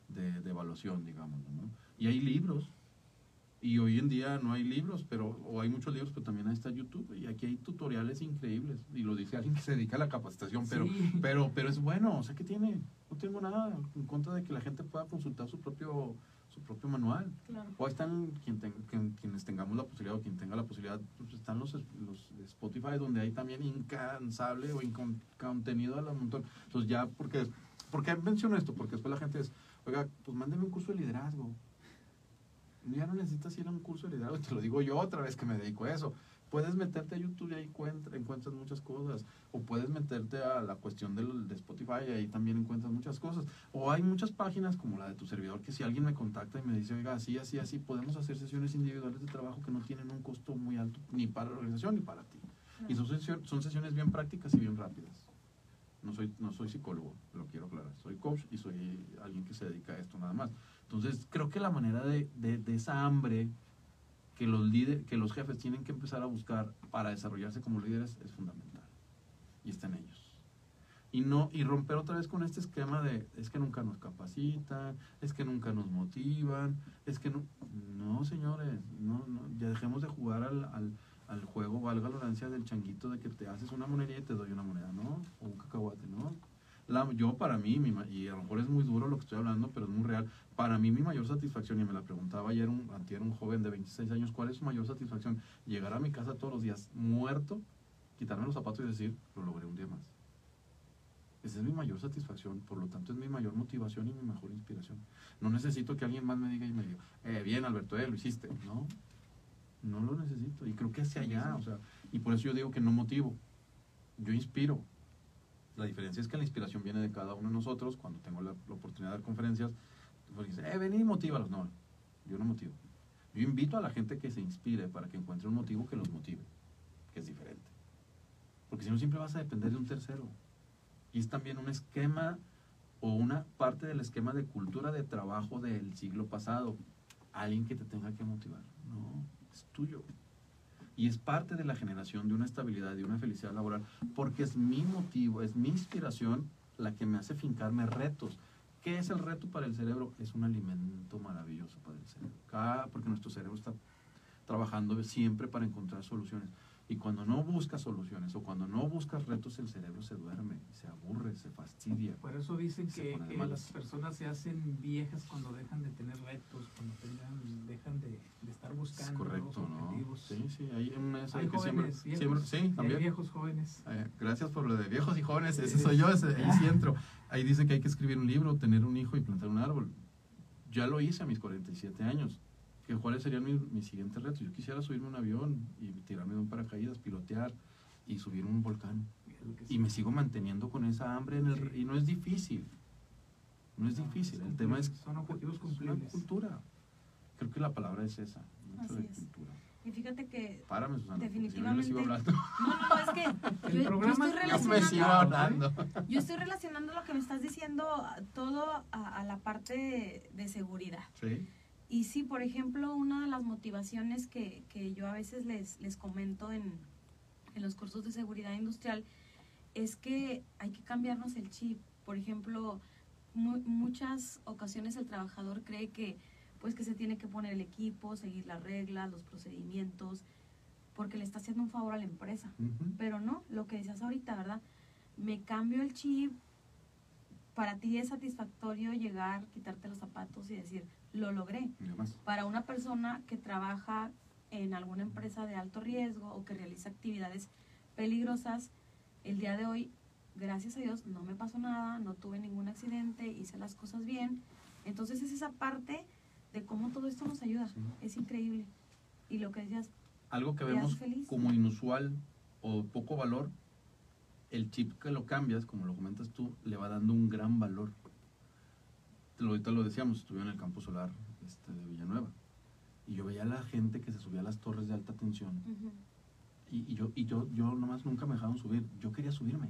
de, de evaluación, digamos, ¿no? Y hay libros, y hoy en día no hay libros, pero, o hay muchos libros, pero también ahí está YouTube, y aquí hay tutoriales increíbles, y lo dice alguien que se dedica a la capacitación, pero, Sí. pero, pero es bueno, o sea, ¿qué tiene? No tengo nada en contra de que la gente pueda consultar su propio, su propio manual. Claro. O están quien ten- quien- quienes tengamos la posibilidad o quien tenga la posibilidad, pues están los, los Spotify donde hay también incansable o incon- contenido a la montón. Entonces ya, porque, ¿por qué menciono esto? Porque después la gente es, oiga, pues mándeme un curso de liderazgo. Ya no necesitas ir a un curso de liderazgo, te lo digo yo otra vez que me dedico a eso. Puedes meterte a YouTube y ahí encuentra- encuentras muchas cosas. O puedes meterte a la cuestión del, de Spotify y ahí también encuentras muchas cosas. O hay muchas páginas como la de tu servidor que si alguien me contacta y me dice, oiga, así, así, así, podemos hacer sesiones individuales de trabajo que no tienen un costo muy alto ni para la organización ni para ti. Y son, sesio- son sesiones bien prácticas y bien rápidas. No soy, no soy psicólogo, lo quiero aclarar. Soy coach y soy alguien que se dedica a esto nada más. Entonces, creo que la manera de, de, de esa hambre que los, líder, que los jefes tienen que empezar a buscar para desarrollarse como líderes es fundamental. Y está en ellos. Y, no, y romper otra vez con este esquema de es que nunca nos capacitan, es que nunca nos motivan, es que no. No, señores, no, no, ya dejemos de jugar al, al, al juego, valga la del changuito de que te haces una moneda y te doy una moneda, ¿no? O un cacahuate, ¿no? La, yo para mí, mi y a lo mejor es muy duro lo que estoy hablando, pero es muy real, para mí mi mayor satisfacción, y me la preguntaba ayer un, antier un joven de 26 años, ¿cuál es su mayor satisfacción? Llegar a mi casa todos los días muerto, quitarme los zapatos y decir, lo logré un día más. Esa es mi mayor satisfacción, por lo tanto es mi mayor motivación y mi mejor inspiración. No necesito que alguien más me diga y me diga, eh, bien Alberto, eh, lo hiciste. No, no lo necesito. Y creo que hacia allá, o sea, y por eso yo digo que no motivo, yo inspiro. La diferencia es que la inspiración viene de cada uno de nosotros. Cuando tengo la, oportunidad de dar conferencias, pues dice, eh, ven y motívalos. No, yo no motivo. Yo invito a la gente que se inspire para que encuentre un motivo que los motive, que es diferente. Porque si no, siempre vas a depender de un tercero. Y es también un esquema o una parte del esquema de cultura de trabajo del siglo pasado. Alguien que te tenga que motivar. No, es tuyo. Y es parte de la generación de una estabilidad, de una felicidad laboral, porque es mi motivo, es mi inspiración la que me hace fincarme retos. ¿Qué es el reto para el cerebro? Es un alimento maravilloso para el cerebro. Porque nuestro cerebro está trabajando siempre para encontrar soluciones. Y cuando no buscas soluciones o cuando no buscas retos, el cerebro se duerme, se aburre, se fastidia. Por eso dicen que, las personas se hacen viejas cuando dejan de tener retos, cuando tengan, dejan de, de estar Es buscando correcto, nuevos ¿no? objetivos. Sí, sí, hay un ese Hay que siempre, viejos, siempre- sí, hay también. viejos jóvenes. Eh, gracias por lo de viejos y jóvenes, ese soy yo, ese, ahí sí entro. Ahí dice que hay que escribir un libro, tener un hijo y plantar un árbol. Ya lo hice a mis 47 años. ¿Qué- ¿Cuáles serían mis, mis siguientes retos? Yo quisiera subirme a un avión y tirarme de un paracaídas, pilotear y subir un volcán. Que Y me sigo manteniendo con esa hambre en el, Sí. y no es difícil. No es No, difícil, es el tema es son objetivos es una cumplibles. cultura. Creo que la palabra es esa, mucho Así de es. cultura. Y fíjate que Párame, Susana, porque si no yo les sigo Definitivamente. hablando. No, no, no, es que El yo, yo programa estoy es- Yo me sigo relacionando, hablando. yo estoy relacionando lo que me estás diciendo todo a, a la parte de, de seguridad. Sí. Y sí, por ejemplo, una de las motivaciones que, que yo a veces les, les comento en, en los cursos de seguridad industrial es que hay que cambiarnos el chip. Por ejemplo, mu- muchas ocasiones el trabajador cree que pues que se tiene que poner el equipo, seguir las reglas, los procedimientos, porque le está haciendo un favor a la empresa. Pero no, lo que decías ahorita, ¿verdad? Me cambio el chip. Para ti es satisfactorio llegar, quitarte los zapatos y decir, lo logré. Para una persona que trabaja en alguna empresa de alto riesgo o que realiza actividades peligrosas, el día de hoy, gracias a Dios, no me pasó nada, no tuve ningún accidente, hice las cosas bien. Entonces es esa parte de cómo todo esto nos ayuda. Sí. Es increíble. Y lo que decías, algo que ¿Te vemos feliz? como inusual o poco valor, el chip que lo cambias, como lo comentas tú, le va dando un gran valor. Ahorita lo decíamos, estuve en el campo solar este, de Villanueva y yo veía a la gente que se subía a las torres de alta tensión y, y yo, y yo, yo nomás nunca me dejaban subir, yo quería subirme.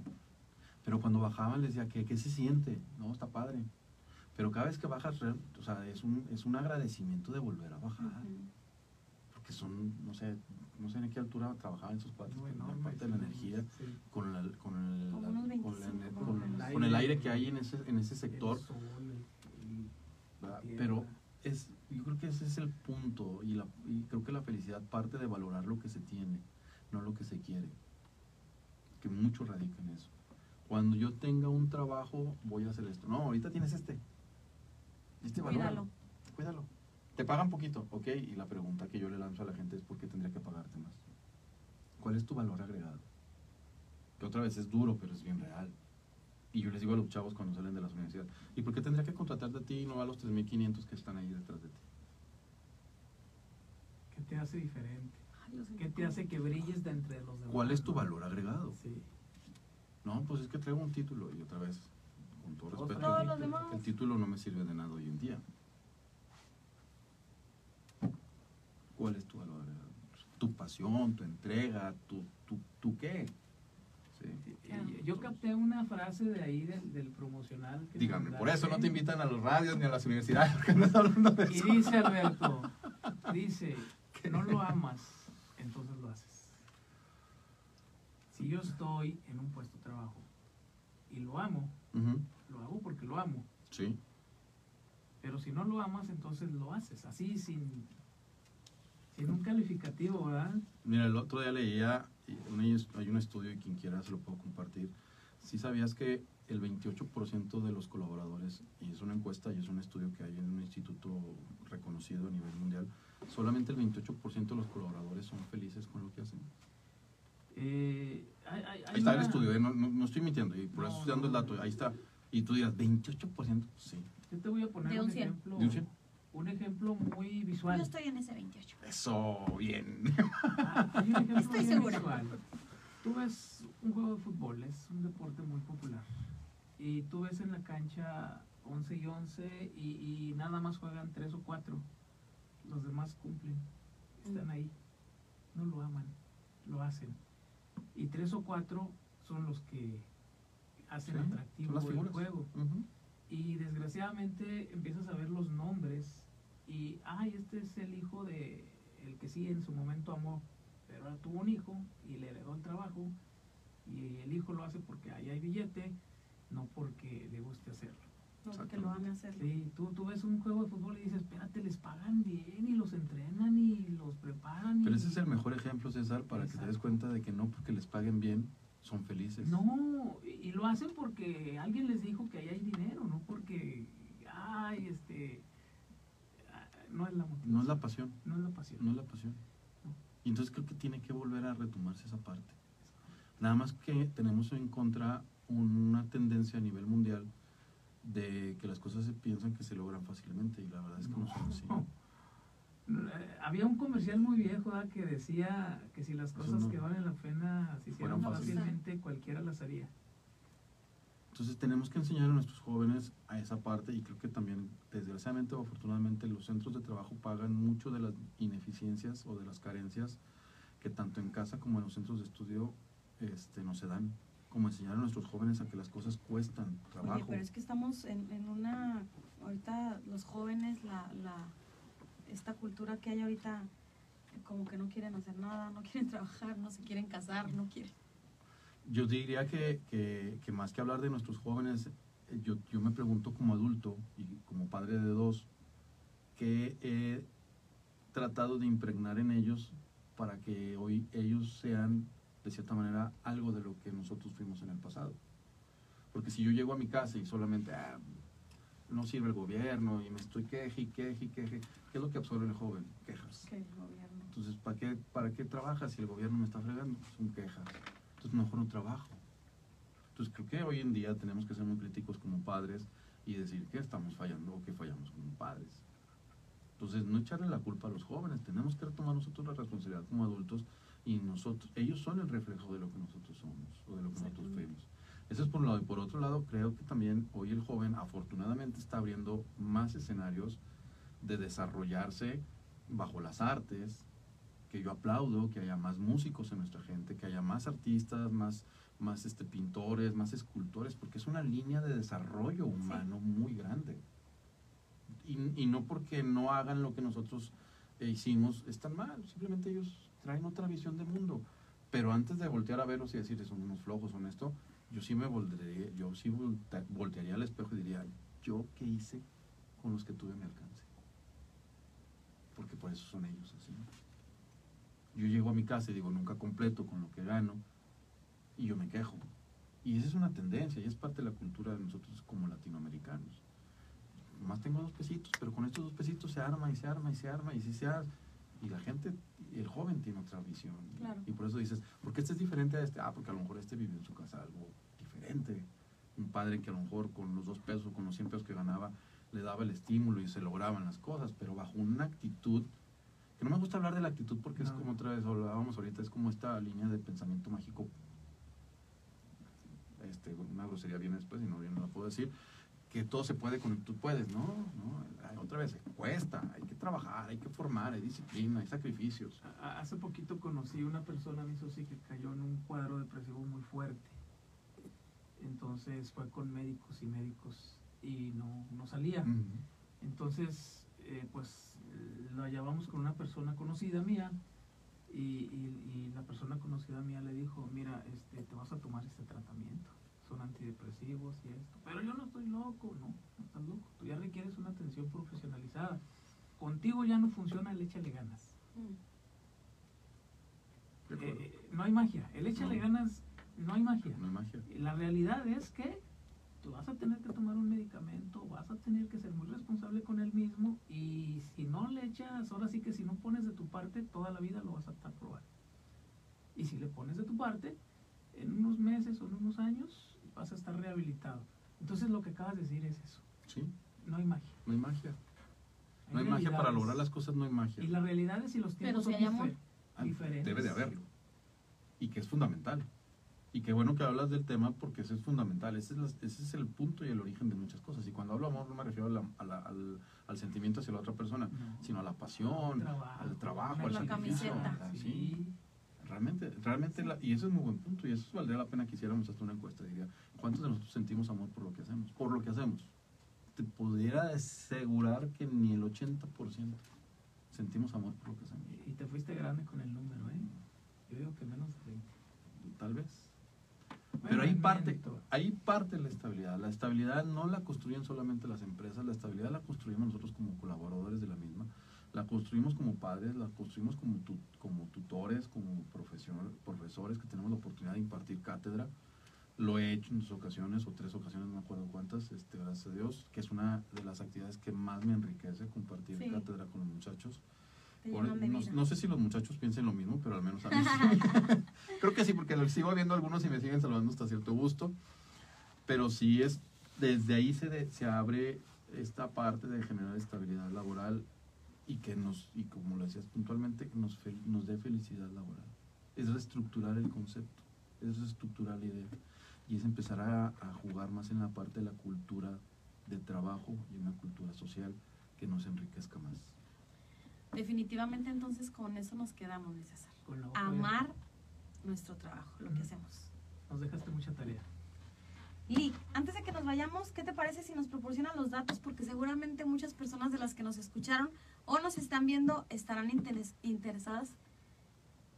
Pero cuando bajaban les decía, ¿qué, qué se siente? No, está padre. Pero cada vez que bajas, o sea, es un, es un agradecimiento de volver a bajar porque son, no sé, no sé en qué altura trabajaban esos pero enormes, aparte de la ¿no? energía, Sí. con, la- con, el, la- con, la 25, ener- con con- el con el aire. aire que hay en ese, en ese sector, El sol, el- el- ¿verdad? tierra. Pero es, yo creo que ese es el punto y, la, y creo que la felicidad parte de valorar lo que se tiene, no lo que se quiere, que mucho radica en eso. Cuando yo tenga un trabajo, voy a hacer esto. No, ahorita tienes este. Este. Cuídalo. Cuídalo. Te pagan poquito, ok. Y la pregunta que yo le lanzo a la gente es: ¿por qué tendría que pagarte más? ¿Cuál es tu valor agregado? Que otra vez es duro, pero es bien real. Y yo les digo a los chavos cuando salen de las universidades: ¿y por qué tendría que contratarte a ti y no a los 3.500 que están ahí detrás de ti? ¿Qué te hace diferente? ¿Qué te hace que brilles de entre los demás? ¿Cuál es tu no? valor agregado? Sí. No, pues es que traigo un título y otra vez, con todo respeto, demás. el título no me sirve de nada hoy en día. ¿Cuál es tu valor agregado? Tu pasión, tu entrega, tu, tu, tu qué. Sí. Claro. Y- Yo capté una frase de ahí del, del promocional. que Dígame, por eso no te invitan a los radios ni a las universidades, porque andas hablando de Y eso. dice Alberto, dice, que no lo amas, entonces lo haces. Si yo estoy en un puesto de trabajo y lo amo, lo hago porque lo amo. Sí, Pero si no lo amas, entonces lo haces, así sin, sin un calificativo, ¿verdad? mira, el otro día leía, y hay un estudio y quien quiera se lo puedo compartir. Si sabías que el 28% de los colaboradores, y es una encuesta y es un estudio que hay en un instituto reconocido a nivel mundial, solamente el 28% de los colaboradores son felices con lo que hacen. Eh, hay, hay- Ahí está el una- estudio, ¿eh? no, no- no estoy mintiendo, y por No, eso estoy dando el dato, ahí está. Y tú dirás, 28%, sí. Yo te voy a poner De un un ejemplo, De un cien. Un ejemplo muy visual. Yo estoy en ese 28. Eso, bien. Ah, Estoy bien segura. visual. Tú ves un juego de fútbol, es un deporte muy popular. Y tú ves en la cancha 11 y 11 y, y nada más juegan 3 o 4. Los demás cumplen, están Mm. ahí. No lo aman, lo hacen. Y 3 o 4 son los que hacen Sí, atractivo el juego. Ujú. Y desgraciadamente empiezas a ver los nombres y, ay, este es el hijo de el que sí en su momento amó pero ahora tuvo un hijo y le heredó el trabajo y el hijo lo hace porque ahí hay billete, no porque le guste hacerlo. No, que lo van a hacer. Sí, tú, tú ves un juego de fútbol y dices, espérate, les pagan bien y los entrenan y los preparan. Pero y- ese es el mejor ejemplo, César, para que te des cuenta de que no porque les paguen bien son felices. No, y y lo hacen porque alguien les dijo que ahí hay dinero, no porque, ay, este, no es la motivación. No es la pasión, no es la pasión. no es la pasión. No. Y entonces creo que tiene que volver a retomarse esa parte. Nada más que tenemos en contra una tendencia a nivel mundial de que las cosas se piensan que se logran fácilmente y la verdad es que no, son así. Había un comercial muy viejo que decía que si las cosas no. que valen la pena se hicieran fácilmente, cualquiera las haría. Entonces tenemos que enseñar a nuestros jóvenes a esa parte y creo que también, desgraciadamente o afortunadamente, los centros de trabajo pagan mucho de las ineficiencias o de las carencias que tanto en casa como en los centros de estudio este, no se dan. Como enseñar a nuestros jóvenes a que las cosas cuestan trabajo. Oye, pero es que estamos en, en una, ahorita los jóvenes, la, la, esta cultura que hay ahorita, como que no quieren hacer nada, no quieren trabajar, no se quieren casar, no quieren. Yo diría que, que- que más que hablar de nuestros jóvenes, eh, yo, yo me pregunto como adulto y como padre de dos, ¿qué he tratado de impregnar en ellos para que hoy ellos sean, de cierta manera, algo de lo que nosotros fuimos en el pasado? Porque si yo llego a mi casa y solamente, "Ah, no sirve el gobierno y me estoy queje y queje y queje, ¿qué es lo que absorbe el joven? Quejas. Que el gobierno. Entonces, ¿para qué, ¿para qué trabajas si el gobierno me está fregando? Son quejas. Entonces, mejor no trabajo. Entonces, creo que hoy en día tenemos que ser muy críticos como padres y decir que estamos fallando o que fallamos como padres. Entonces, no echarle la culpa a los jóvenes. Tenemos que retomar nosotros la responsabilidad como adultos y nosotros, ellos son el reflejo de lo que nosotros somos o de lo que nosotros fuimos. Eso es por un lado. Y por otro lado, creo que también hoy el joven afortunadamente está abriendo más escenarios de desarrollarse bajo las artes, que yo aplaudo, que haya más músicos en nuestra gente, que haya más artistas, más, más este, pintores, más escultores, porque es una línea de desarrollo humano muy grande. Y, y no porque no hagan lo que nosotros eh, hicimos, están mal, simplemente ellos traen otra visión del mundo. Pero antes de voltear a verlos y decir, son unos flojos, son esto, yo sí me voltearía, yo sí voltearía al espejo y diría, ¿yo qué hice con los que tuve a mi alcance? Porque por eso son ellos así. Yo llego a mi casa y digo, nunca completo con lo que gano, y yo me quejo. Y esa es una tendencia, y es parte de la cultura de nosotros como latinoamericanos. Más tengo dos pesitos, pero con estos dos pesitos se arma y se arma y se arma y si se arma. Y la gente, el joven tiene otra visión. Claro. Y por eso dices, ¿por qué este es diferente a este? Ah, porque a lo mejor este vivió en su casa algo diferente. Un padre que a lo mejor con los dos pesos, con los 100 pesos que ganaba, le daba el estímulo y se lograban las cosas, pero bajo una actitud, que no me gusta hablar de la actitud porque es como otra vez hablábamos ahorita, es como esta línea de pensamiento mágico, este, una grosería viene después y no bien no la puedo decir, que todo se puede con tú puedes, ¿no? Otra vez, cuesta, hay que trabajar, hay que formar, hay disciplina, hay sacrificios. Hace poquito conocí una persona, mi socio, que cayó en un cuadro depresivo muy fuerte. Entonces fue con médicos y médicos y no, no salía. Entonces, eh, pues lo llevamos con una persona conocida mía y, y- y la persona conocida mía le dijo, mira, este, te vas a tomar este tratamiento, son antidepresivos y esto. Pero yo no estoy loco, no, no estás loco, tú ya requieres una atención profesionalizada. Contigo ya no funciona el échale ganas. Mm. Eh, eh, no hay magia, el échale No. ganas, no hay magia. no hay magia. La realidad es que tú vas a tener que tomar un medicamento, vas a tener que ser muy responsable con él mismo y si no le echas, ahora sí que si no pones de tu parte, toda la vida lo vas a estar probando. Y si le pones de tu parte, en unos meses o en unos años vas a estar rehabilitado. Entonces lo que acabas de decir es eso, Sí, no hay magia. no hay magia. No hay magia para lograr las cosas, no hay magia. Y las realidades y los Pero tiempos si son hay amor. difer- diferentes. Debe de haberlo. Y que es fundamental. Y qué bueno que hablas del tema porque eso es fundamental. Ese es, la- ese es el punto y el origen de muchas cosas. Y cuando hablo amor no me refiero a la- a la- al, al sentimiento hacia la otra persona, No. sino a la pasión, Trabajo, al trabajo, al la sacrificio. camiseta. Sí. Sí. Realmente, realmente, la- y eso es muy buen punto. Y eso valdría la pena que hiciéramos hasta una encuesta. Diría, ¿cuántos de nosotros sentimos amor por lo que hacemos? Por lo que hacemos. Te pudiera asegurar que ni el 80% sentimos amor por lo que hacemos. Y te fuiste grande con el número, ¿eh? Yo digo que menos de 30. tal vez. Pero ahí parte, ahí parte la estabilidad. La estabilidad no la construyen solamente las empresas, la estabilidad la construimos nosotros como colaboradores de la misma. La construimos como padres, la construimos como, tu- como tutores, como profesor- profesores que tenemos la oportunidad de impartir cátedra. Lo he hecho en dos ocasiones o tres ocasiones, no me acuerdo cuántas, este, gracias a Dios, que es una de las actividades que más me enriquece, compartir Sí. cátedra con los muchachos. No, sé si los muchachos piensen lo mismo, pero al menos a mí sí. Creo que sí, porque los sigo viendo algunos y me siguen saludando hasta cierto gusto. Pero sí es, desde ahí se, de- se abre esta parte de generar estabilidad laboral y que nos, y como lo decías puntualmente, que nos, nos dé felicidad laboral. Es reestructurar el concepto, es reestructurar la idea y es empezar a, a jugar más en la parte de la cultura de trabajo y una cultura social que nos enriquezca más. Definitivamente entonces con eso nos quedamos, César. Con la Amar nuestro trabajo, lo que hacemos. Nos dejaste mucha tarea. Lick, antes de que nos vayamos, ¿qué te parece si nos proporcionan los datos? Porque seguramente muchas personas de las que nos escucharon o nos están viendo estarán interes- interesadas.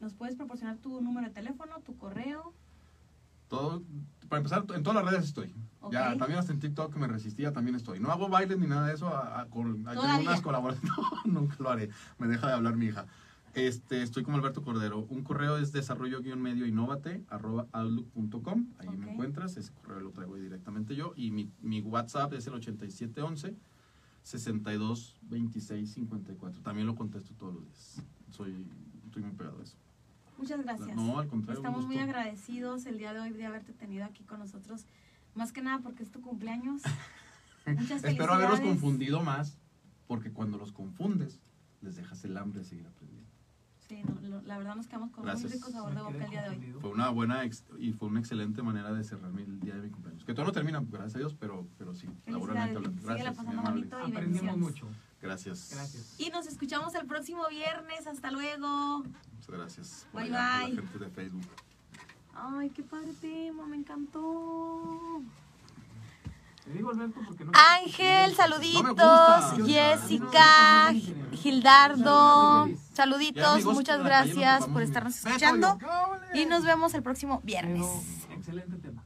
¿Nos puedes proporcionar tu número de teléfono, tu correo? Todo, para empezar, en todas las redes estoy. Ya, también hasta en TikTok que me resistía, también estoy. No hago bailes ni nada de eso. A, a- con, hay unas colaboraciones. No, nunca lo haré. Me deja de hablar mi hija. Este, estoy como Alberto Cordero. Un correo es desarrollo-medio innovate arroba outlook.com. Ahí me encuentras. Ese correo lo traigo directamente yo. Y mi, mi WhatsApp es el 8711 62 26 54. También lo contesto todos los días. Soy, estoy muy pegado a eso. Muchas gracias. No, al contrario. un Estamos muy agradecidos el día de hoy de haberte tenido aquí con nosotros. Más que nada porque es tu cumpleaños. Muchas Espero haberlos confundido más, porque cuando los confundes, les dejas el hambre de seguir aprendiendo. Sí, no, lo- la verdad nos quedamos con Gracias. muy rico sabor de boca el día de hoy. Fue una buena ex- y fue una excelente manera de cerrar mi- el día de mi cumpleaños. Que todo no termina, gracias a Dios, pero, pero sí, laboralmente hablando. Gracias, muy pasando bonito. y Aprendimos mucho. Gracias. Gracias. Y nos escuchamos el próximo viernes. Hasta luego. Muchas gracias. Bye, allá, por bye. la gente de Facebook. Ay, qué padre tema, me encantó. Ángel, saluditos. Jessica, Gildardo, saluditos. Muchas nos gracias por estarnos escuchando. Y nos vemos el próximo viernes. Pero, excelente tema.